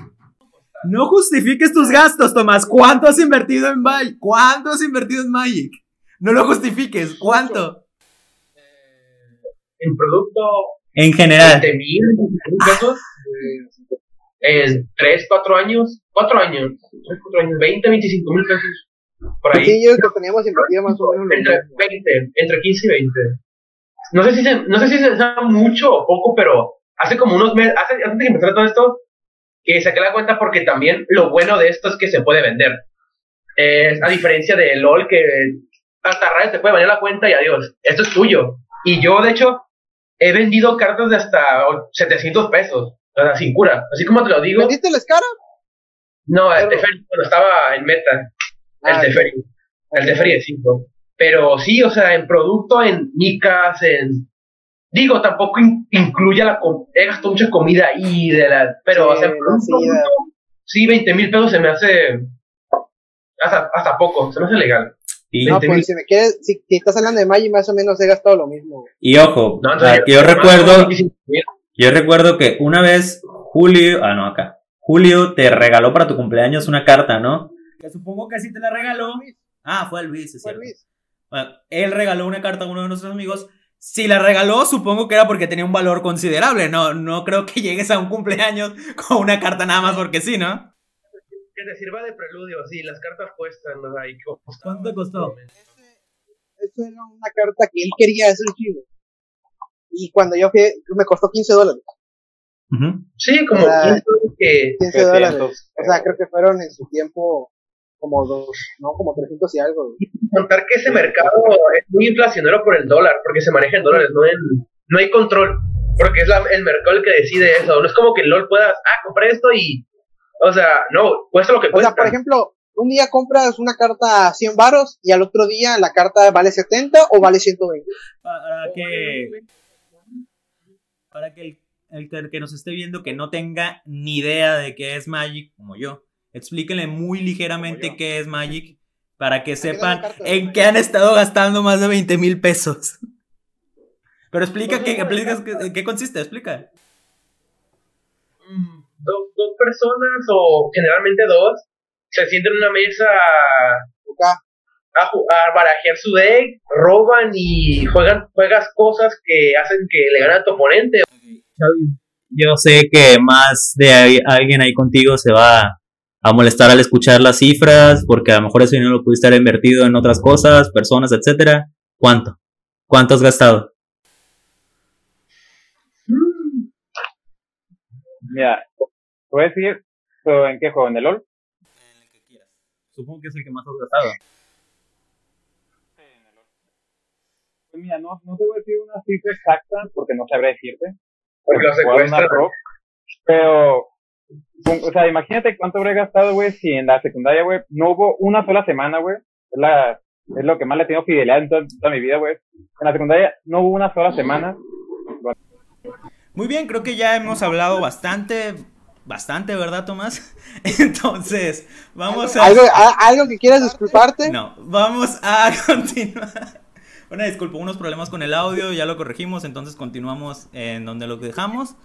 Speaker 1: No justifiques tus gastos, Tomás. ¿Cuánto has invertido en Magic? ¿Cuánto has invertido en Magic? No lo justifiques. ¿Cuánto?
Speaker 3: Eh, en producto,
Speaker 1: En general.
Speaker 3: 20 mil pesos. eh, En 3, 4 años. 4 años. 3, 4 años. 20, 25 mil pesos. Por ahí.
Speaker 4: Sí, yo creo que teníamos invertido más o menos
Speaker 3: Entre
Speaker 4: mismo.
Speaker 3: 20, entre 15 y 20. No sé si se, no sé si se sabe mucho o poco, pero hace como unos meses, hace, antes de que empezara todo esto, que saqué la cuenta porque también lo bueno de esto es que se puede vender. Eh, a diferencia de LOL, que hasta raya te puede bañar la cuenta y adiós, esto es tuyo. Y yo, de hecho, he vendido cartas de hasta 700 pesos, o sea, sin cura. Así como te lo digo.
Speaker 4: ¿Vendiste la escara?
Speaker 3: No, el
Speaker 4: Pero-
Speaker 3: Teferi, cuando estaba en meta. El
Speaker 4: Ah,
Speaker 3: Teferi. El Teferi de 5. Pero sí, o sea, en producto, en micas, en. Digo, tampoco in- incluye la. com- He gastado mucha comida ahí, de la. Pero,
Speaker 4: Sí,
Speaker 3: o sea, producto, sí, 20 mil pesos se me hace. Hasta, hasta poco, se me hace legal.
Speaker 1: Y,
Speaker 4: No,
Speaker 3: 20,000.
Speaker 4: pues si me quieres, si, si estás hablando de Magic, más o menos he gastado lo mismo. güey.
Speaker 1: y ojo,
Speaker 3: No,
Speaker 1: ah,
Speaker 3: entonces,
Speaker 1: que yo recuerdo,
Speaker 3: 25,000.
Speaker 1: yo recuerdo que una vez Julio, ah no, acá. Julio te regaló para tu cumpleaños una carta, ¿no? Que supongo que sí te la regaló. Ah, fue a Luis, es
Speaker 4: Fue
Speaker 1: cierto.
Speaker 4: Luis.
Speaker 1: Bueno, él regaló una carta a uno de nuestros amigos. Si la regaló, supongo que era porque tenía un valor considerable. No, no creo que llegues a un cumpleaños con una carta nada más porque sí, ¿no?
Speaker 3: Que te sirva de preludio, sí, las cartas cuestan, o sea, y costaban.
Speaker 1: ¿Cuánto costó?
Speaker 4: Eso era una carta que él quería hacer chido. Y cuando yo fui, me costó 15 dólares.
Speaker 3: Sí, como
Speaker 4: O sea,
Speaker 3: 15 que
Speaker 4: 15
Speaker 2: 300,
Speaker 4: dólares. O sea, creo que fueron en su tiempo como dos, no, como 300 y algo. güey.
Speaker 3: contar que ese mercado es muy inflacionario por el dólar, porque se maneja en dólares, no en, no hay control, porque es la- el mercado el que decide eso, no es como que el LOL puedas, ah, compré esto y, o sea, no, cuesta lo que
Speaker 4: O
Speaker 3: cuesta.
Speaker 4: sea, por ejemplo, un día compras una carta a 100 varos y al otro día la carta vale 70 o vale 120.
Speaker 1: Para que, para que el, el que- que nos esté viendo que no tenga ni idea de qué es Magic, como yo, explíquenle muy ligeramente qué es Magic para que sepan en qué han estado gastando más de 20 mil pesos. Pero explica
Speaker 3: No,
Speaker 1: qué,
Speaker 3: no,
Speaker 1: explicas qué, en qué consiste, explica.
Speaker 3: Mm, dos, dos personas o generalmente dos se sienten en una mesa a, a barajear su deck, roban y juegan juegas cosas que hacen que le gane a tu oponente.
Speaker 1: Yo sé que más de alguien ahí contigo se va a molestar al escuchar las cifras, porque a lo mejor ese dinero lo pudiste haber invertido en otras cosas, personas, etcétera. ¿Cuánto? ¿Cuánto has gastado?
Speaker 2: Mira, voy a decir, pero ¿en qué juego? ¿En el LOL?
Speaker 1: En el que quieras. Supongo que es el que más has gastado.
Speaker 2: Pues mira, no, no te voy a decir una cifra exacta porque no sabré decirte.
Speaker 3: Porque lo
Speaker 2: una
Speaker 3: secuestran.
Speaker 2: pro, pero o sea, imagínate cuánto habré gastado, güey, si en la secundaria, güey, no hubo una sola semana, güey. Es, la, es lo que más le tengo fidelidad en toda, toda mi vida, güey. En la secundaria no hubo una sola semana.
Speaker 1: Muy bien, creo que ya hemos hablado bastante, bastante, ¿verdad, Tomás? Entonces, vamos a...
Speaker 4: ¿Algo, a- algo que quieras disculparte?
Speaker 1: No, vamos a continuar. Una disculpa, unos problemas con el audio, ya lo corregimos, entonces continuamos en donde lo dejamos.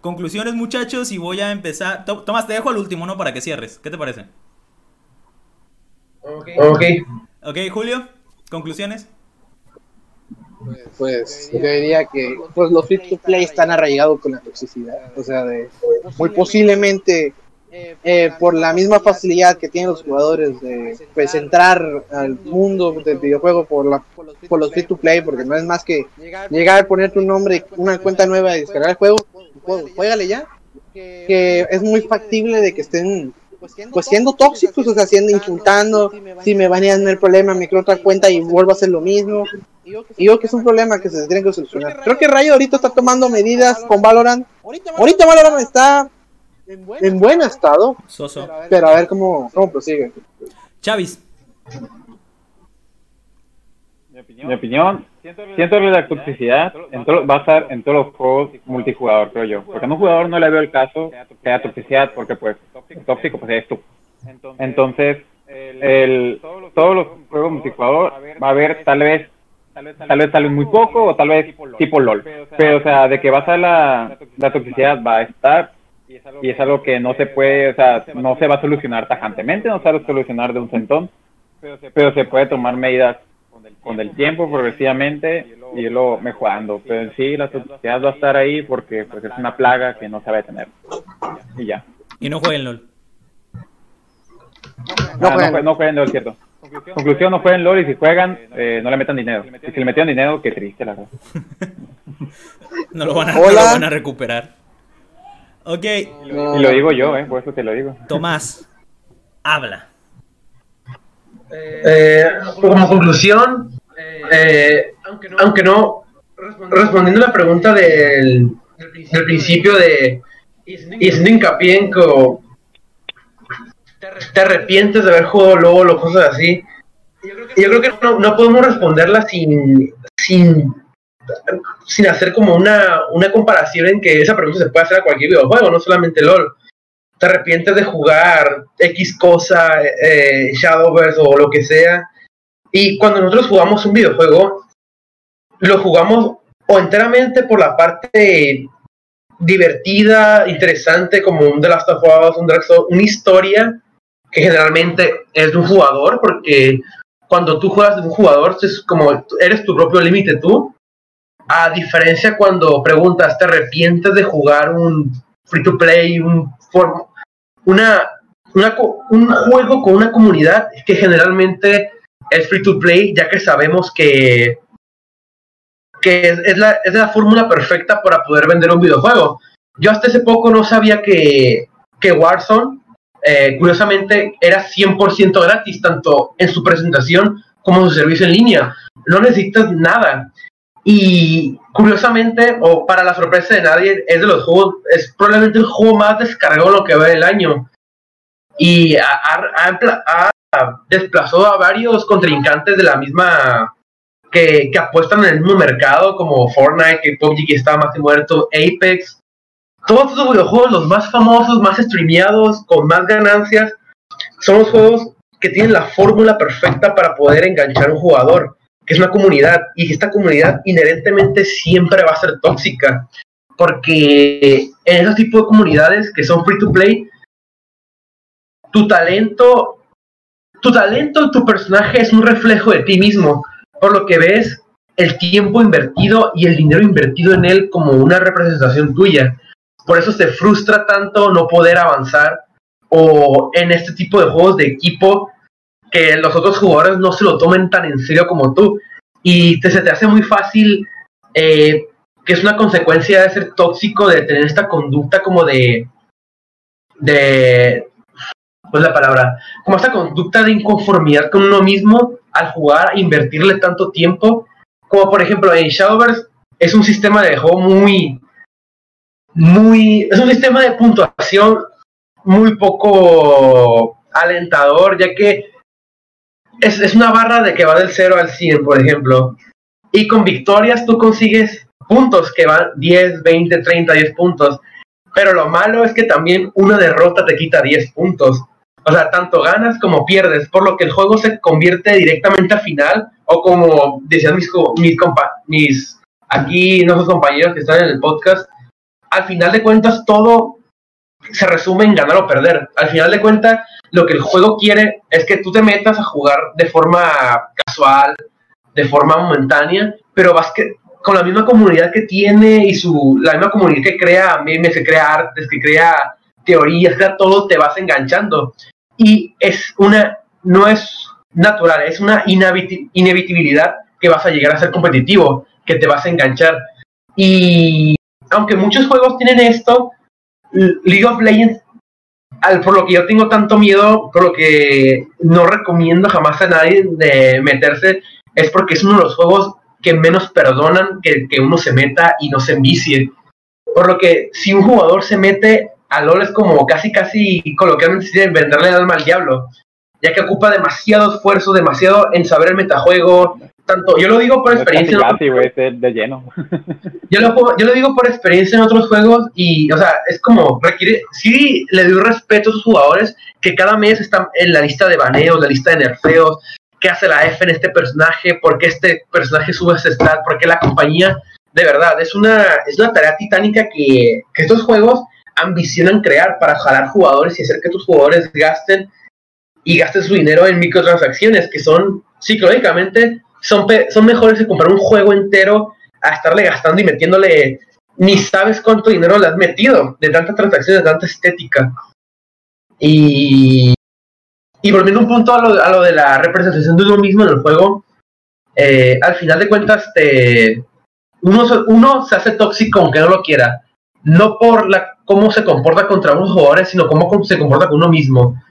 Speaker 1: Conclusiones, muchachos, y voy a empezar. To- Tomás, te dejo al último, ¿no? Para que cierres. ¿Qué te parece?
Speaker 3: Ok.
Speaker 1: Ok, Julio, conclusiones.
Speaker 4: Pues yo diría que pues, los free to play están arraigados con la toxicidad. O sea, de, muy posiblemente eh, por la misma facilidad que tienen los jugadores de pues, entrar al mundo del videojuego por, la, por los free to play, porque no es más que llegar a poner tu nombre, una cuenta nueva y descargar el juego, juego, juégale ya. Que es muy factible de que estén pues siendo tóxicos, o sea, siendo insultando, si me banean hay problema, me creo otra cuenta y vuelvo a hacer lo mismo. Y yo que es un problema que se tiene que solucionar. Creo que Rayo ahorita está tomando medidas con Valorant. Ahorita Valorant está en buen estado, pero a ver cómo, cómo prosigue.
Speaker 1: Chavis.
Speaker 2: Mi opinión, siento que la toxicidad en todo- va a estar en todos los juegos multijugador, creo yo. Porque en un jugador no le veo el caso que haya toxicidad, porque pues tóxico pues eres tú. Entonces, el, todos los juegos multijugador va a haber tal vez tal vez tal vez muy poco o tal vez tipo LOL. Pero o sea, de que va a estar la, la toxicidad va a estar y es algo que no se puede, o sea, no se va a solucionar. tajantemente, no se va a solucionar de un centón, pero se puede tomar medidas con el tiempo progresivamente y irlo mejorando. Pero en sí la toxicidad va a estar ahí porque pues es una plaga que no se va a detener. Y ya.
Speaker 1: Y no jueguen LOL.
Speaker 4: No
Speaker 2: Ah,
Speaker 4: jueguen.
Speaker 2: jue- no jueguen LOL, cierto. Conclusión, no jueguen LOL y si juegan, eh, no le metan dinero. Y si le metieron dinero, qué triste, la verdad.
Speaker 1: No lo van a, no
Speaker 4: Hola.
Speaker 1: lo van a recuperar. Ok,
Speaker 4: No,
Speaker 2: Y lo digo yo, eh, por eso te lo digo.
Speaker 1: Tomás. Habla.
Speaker 3: Eh, como conclusión, eh, aunque no, respondiendo la pregunta del, del principio de y haciendo hincapié en que te arrepientes de haber jugado LOL o cosas así, yo creo que no, no podemos responderla sin, sin, sin hacer como una, una comparación en que esa pregunta se puede hacer a cualquier videojuego, no solamente LOL te arrepientes de jugar X cosa, eh, Shadowverse o lo que sea. Y cuando nosotros jugamos un videojuego, lo jugamos o enteramente por la parte divertida, interesante, como un The Last of Us, un Dark Souls, una historia que generalmente es de un jugador, porque cuando tú juegas de un jugador, es como eres tu propio límite tú. A diferencia cuando preguntas, ¿te arrepientes de jugar un free to play, un form- una, un juego con una comunidad que generalmente es free to play, ya que sabemos que, que es, es la, es la fórmula perfecta para poder vender un videojuego. Yo hasta hace poco no sabía que, que Warzone, eh, curiosamente, era 100% gratis, tanto en su presentación como en su servicio en línea. No necesitas nada. Y curiosamente, o para la sorpresa de nadie, es de los juegos, es probablemente el juego más descargado en lo que va del año. Y ha, desplazado a varios contrincantes de la misma que, que apuestan en el mismo mercado, como Fortnite, que PUBG que está más que muerto, Apex. Todos estos videojuegos, los más famosos, más streameados, con más ganancias, son los juegos que tienen la fórmula perfecta para poder enganchar a un jugador que es una comunidad y esta comunidad inherentemente siempre va a ser tóxica porque en esos tipos de comunidades que son free to play tu talento tu talento tu personaje es un reflejo de ti mismo por lo que ves el tiempo invertido y el dinero invertido en él como una representación tuya. Por eso se frustra tanto no poder avanzar o en este tipo de juegos de equipo que los otros jugadores no se lo tomen tan en serio como tú. Y te, se te hace muy fácil eh, que es una consecuencia de ser tóxico, de tener esta conducta como de, de, pues la palabra, como esta conducta de inconformidad con uno mismo al jugar, invertirle tanto tiempo, como por ejemplo en Shadowverse es un sistema de juego muy, muy, es un sistema de puntuación muy poco alentador, ya que es, es una barra de que va del 0 al 100, por ejemplo. Y con victorias tú consigues puntos que van 10, 20, 30, 10 puntos. Pero lo malo es que también una derrota te quita 10 puntos. O sea, tanto ganas como pierdes, por lo que el juego se convierte directamente al final, o como decían mis, mis, mis aquí nuestros compañeros que están en el podcast, al final de cuentas todo se resume en ganar o perder. Al final de cuentas, lo que el juego quiere es que tú te metas a jugar de forma casual, de forma momentánea, pero vas que, con la misma comunidad que tiene y su, la misma comunidad que crea memes, que crea artes, que crea teorías, crea todo, te vas enganchando. Y es una, no es natural, es una inevitabilidad que vas a llegar a ser competitivo, que te vas a enganchar. Y aunque muchos juegos tienen esto, League of Legends, al, por lo que yo tengo tanto miedo, por lo que no recomiendo jamás a nadie de meterse, es porque es uno de los juegos que menos perdonan que, que uno se meta y no se envicie. Por lo que si un jugador se mete a LOL es como casi, casi coloquialmente venderle el alma al diablo, ya que ocupa demasiado esfuerzo, demasiado en saber el metajuego, tanto, yo lo digo por experiencia.
Speaker 2: de, lleno.
Speaker 3: Yo lo, yo lo digo por experiencia en otros juegos y, o sea, es como, requiere, sí le doy respeto a sus jugadores que cada mes están en la lista de baneos, la lista de nerfeos, qué hace la F en este personaje, por qué este personaje sube ese stat, por qué la compañía, de verdad, es una, es una tarea titánica que, que estos juegos ambicionan crear para jalar jugadores y hacer que tus jugadores gasten y gasten su dinero en microtransacciones que son psicológicamente son, son mejores que comprar un juego entero a estarle gastando y metiéndole ni sabes cuánto dinero le has metido de tantas transacciones, de tanta estética. Y, y volviendo un punto a lo, a lo de la representación de uno mismo en el juego, eh, al final de cuentas te, uno, uno se hace tóxico aunque no lo quiera. No por la, cómo se comporta contra unos jugadores, sino cómo se comporta con uno mismo.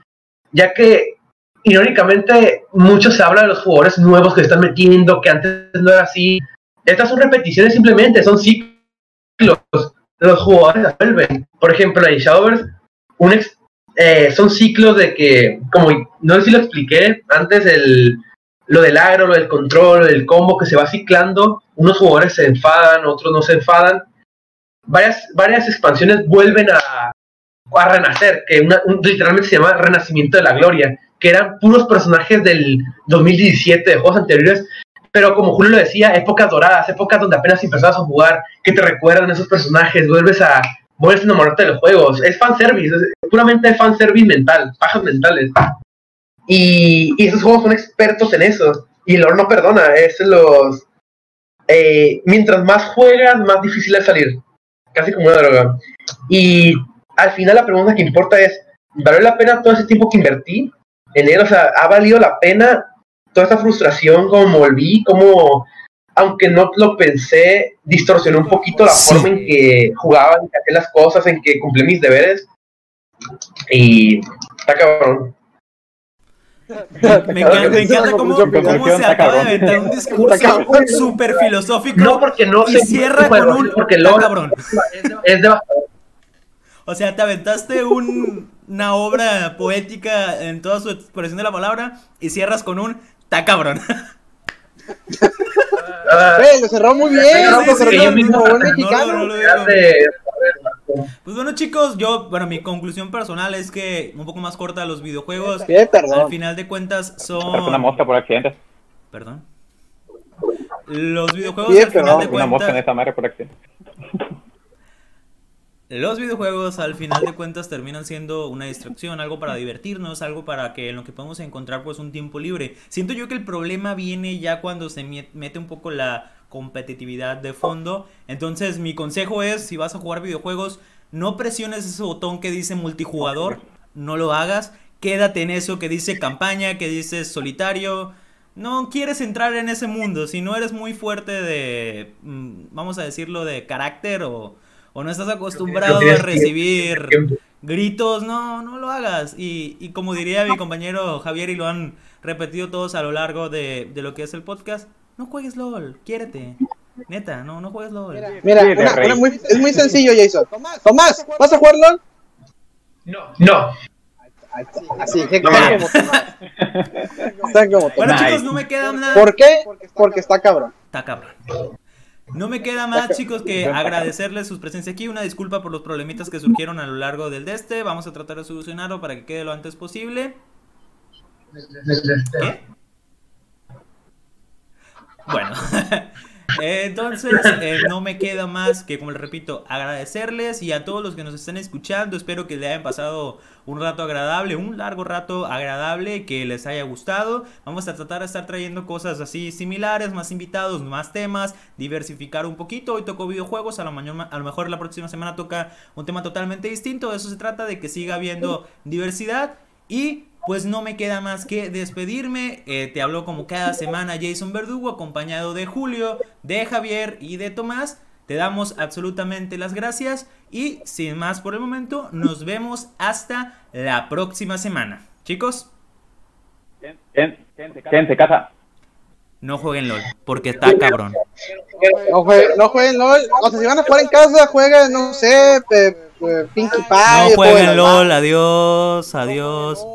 Speaker 3: Ya que irónicamente, mucho se habla de los jugadores nuevos que están metiendo, que antes no era así. Estas son repeticiones simplemente, son ciclos. Los jugadores vuelven. Por ejemplo, en Shadowverse, un eh, son ciclos de que, como no sé si lo expliqué antes, el, lo del agro, lo del control, lo del combo que se va ciclando. Unos jugadores se enfadan, otros no se enfadan. Varias, varias expansiones vuelven a renacer, que literalmente se llama Renacimiento de la Gloria, que eran puros personajes del 2017, de juegos anteriores, pero como Julio lo decía, épocas doradas, épocas donde apenas empezabas a jugar, que te recuerdan esos personajes, vuelves a, vuelves a enamorarte de los juegos. Es fanservice, es puramente fanservice mental, pajas mentales. Y, y, esos juegos son expertos en eso. Y el no perdona, es los... Eh, mientras más juegas, más difícil es salir. Casi como una droga. Y al final la pregunta que importa es, ¿vale la pena todo ese tiempo que invertí? En él, o sea, ha valido la pena toda esta frustración, como volví, como, aunque no lo pensé, distorsionó un poquito la forma en que jugaba, en que hacía las cosas, en que cumplí mis deberes. Y está cabrón.
Speaker 1: Me, encanta, cómo, se acaba de aventar un discurso súper filosófico.
Speaker 3: No, porque no
Speaker 1: y cierra con un.
Speaker 3: Porque lo, cabrón. Es devastador.
Speaker 1: O sea, te aventaste un, una obra poética en toda su expresión de la palabra y cierras con un ta cabrón.
Speaker 4: lo cerró muy bien.
Speaker 1: Pues bueno chicos, yo, bueno, mi conclusión personal es que un poco más corta los videojuegos.
Speaker 4: Al
Speaker 1: final de cuentas son...
Speaker 2: una mosca por accidente.
Speaker 1: Perdón. Los videojuegos al final de cuentas...
Speaker 2: Una mosca en esta madre por accidente.
Speaker 1: Los videojuegos al final de cuentas terminan siendo una distracción, algo para divertirnos, algo para que en lo que podemos encontrar pues un tiempo libre. Siento yo que el problema viene ya cuando se mete un poco la competitividad de fondo. Entonces mi consejo es, si vas a jugar videojuegos, no presiones ese botón que dice multijugador, no lo hagas, quédate en eso que dice campaña, que dice solitario. No quieres entrar en ese mundo, si no eres muy fuerte de, mm, vamos a decirlo, de carácter o o no estás acostumbrado a recibir gritos, no, no lo hagas. Y, y, como diría mi compañero Javier y lo han repetido todos a lo largo de, de lo que es el podcast, no juegues LOL, quiérete. Neta, no, no juegues LOL.
Speaker 4: Mira, es muy sencillo, Jason. Tomás, ¿vas a jugar LOL?
Speaker 3: No, no.
Speaker 4: Así, que como Están como
Speaker 1: Bueno, chicos, no me queda nada.
Speaker 4: ¿Por qué? Porque está cabrón.
Speaker 1: Está cabrón. No me queda más, chicos, que agradecerles su presencia aquí. Una disculpa por los problemitas que surgieron a lo largo del de este. Vamos a tratar de solucionarlo para que quede lo antes posible. ¿Qué? Bueno, entonces eh, no me queda más que, como les repito, agradecerles y a todos los que nos están escuchando. Espero que les hayan pasado un rato agradable, un largo rato agradable, que les haya gustado. Vamos a tratar de estar trayendo cosas así similares, más invitados, más temas, diversificar un poquito. Hoy tocó videojuegos, a lo, a lo mejor la próxima semana toca un tema totalmente distinto. De eso se trata, de que siga habiendo diversidad y pues no me queda más que despedirme. Eh, te habló como cada semana Jason Verdugo, acompañado de Julio, de Javier y de Tomás. Te damos absolutamente las gracias y sin más por el momento, nos vemos hasta la próxima semana. Chicos.
Speaker 2: Quédense casa.
Speaker 1: No jueguen LOL, porque está cabrón.
Speaker 4: No jueguen, no jueguen LOL. O sea, si van a jugar en casa, jueguen, no sé, Pinkie Pie.
Speaker 1: No jueguen LOL, adiós, adiós.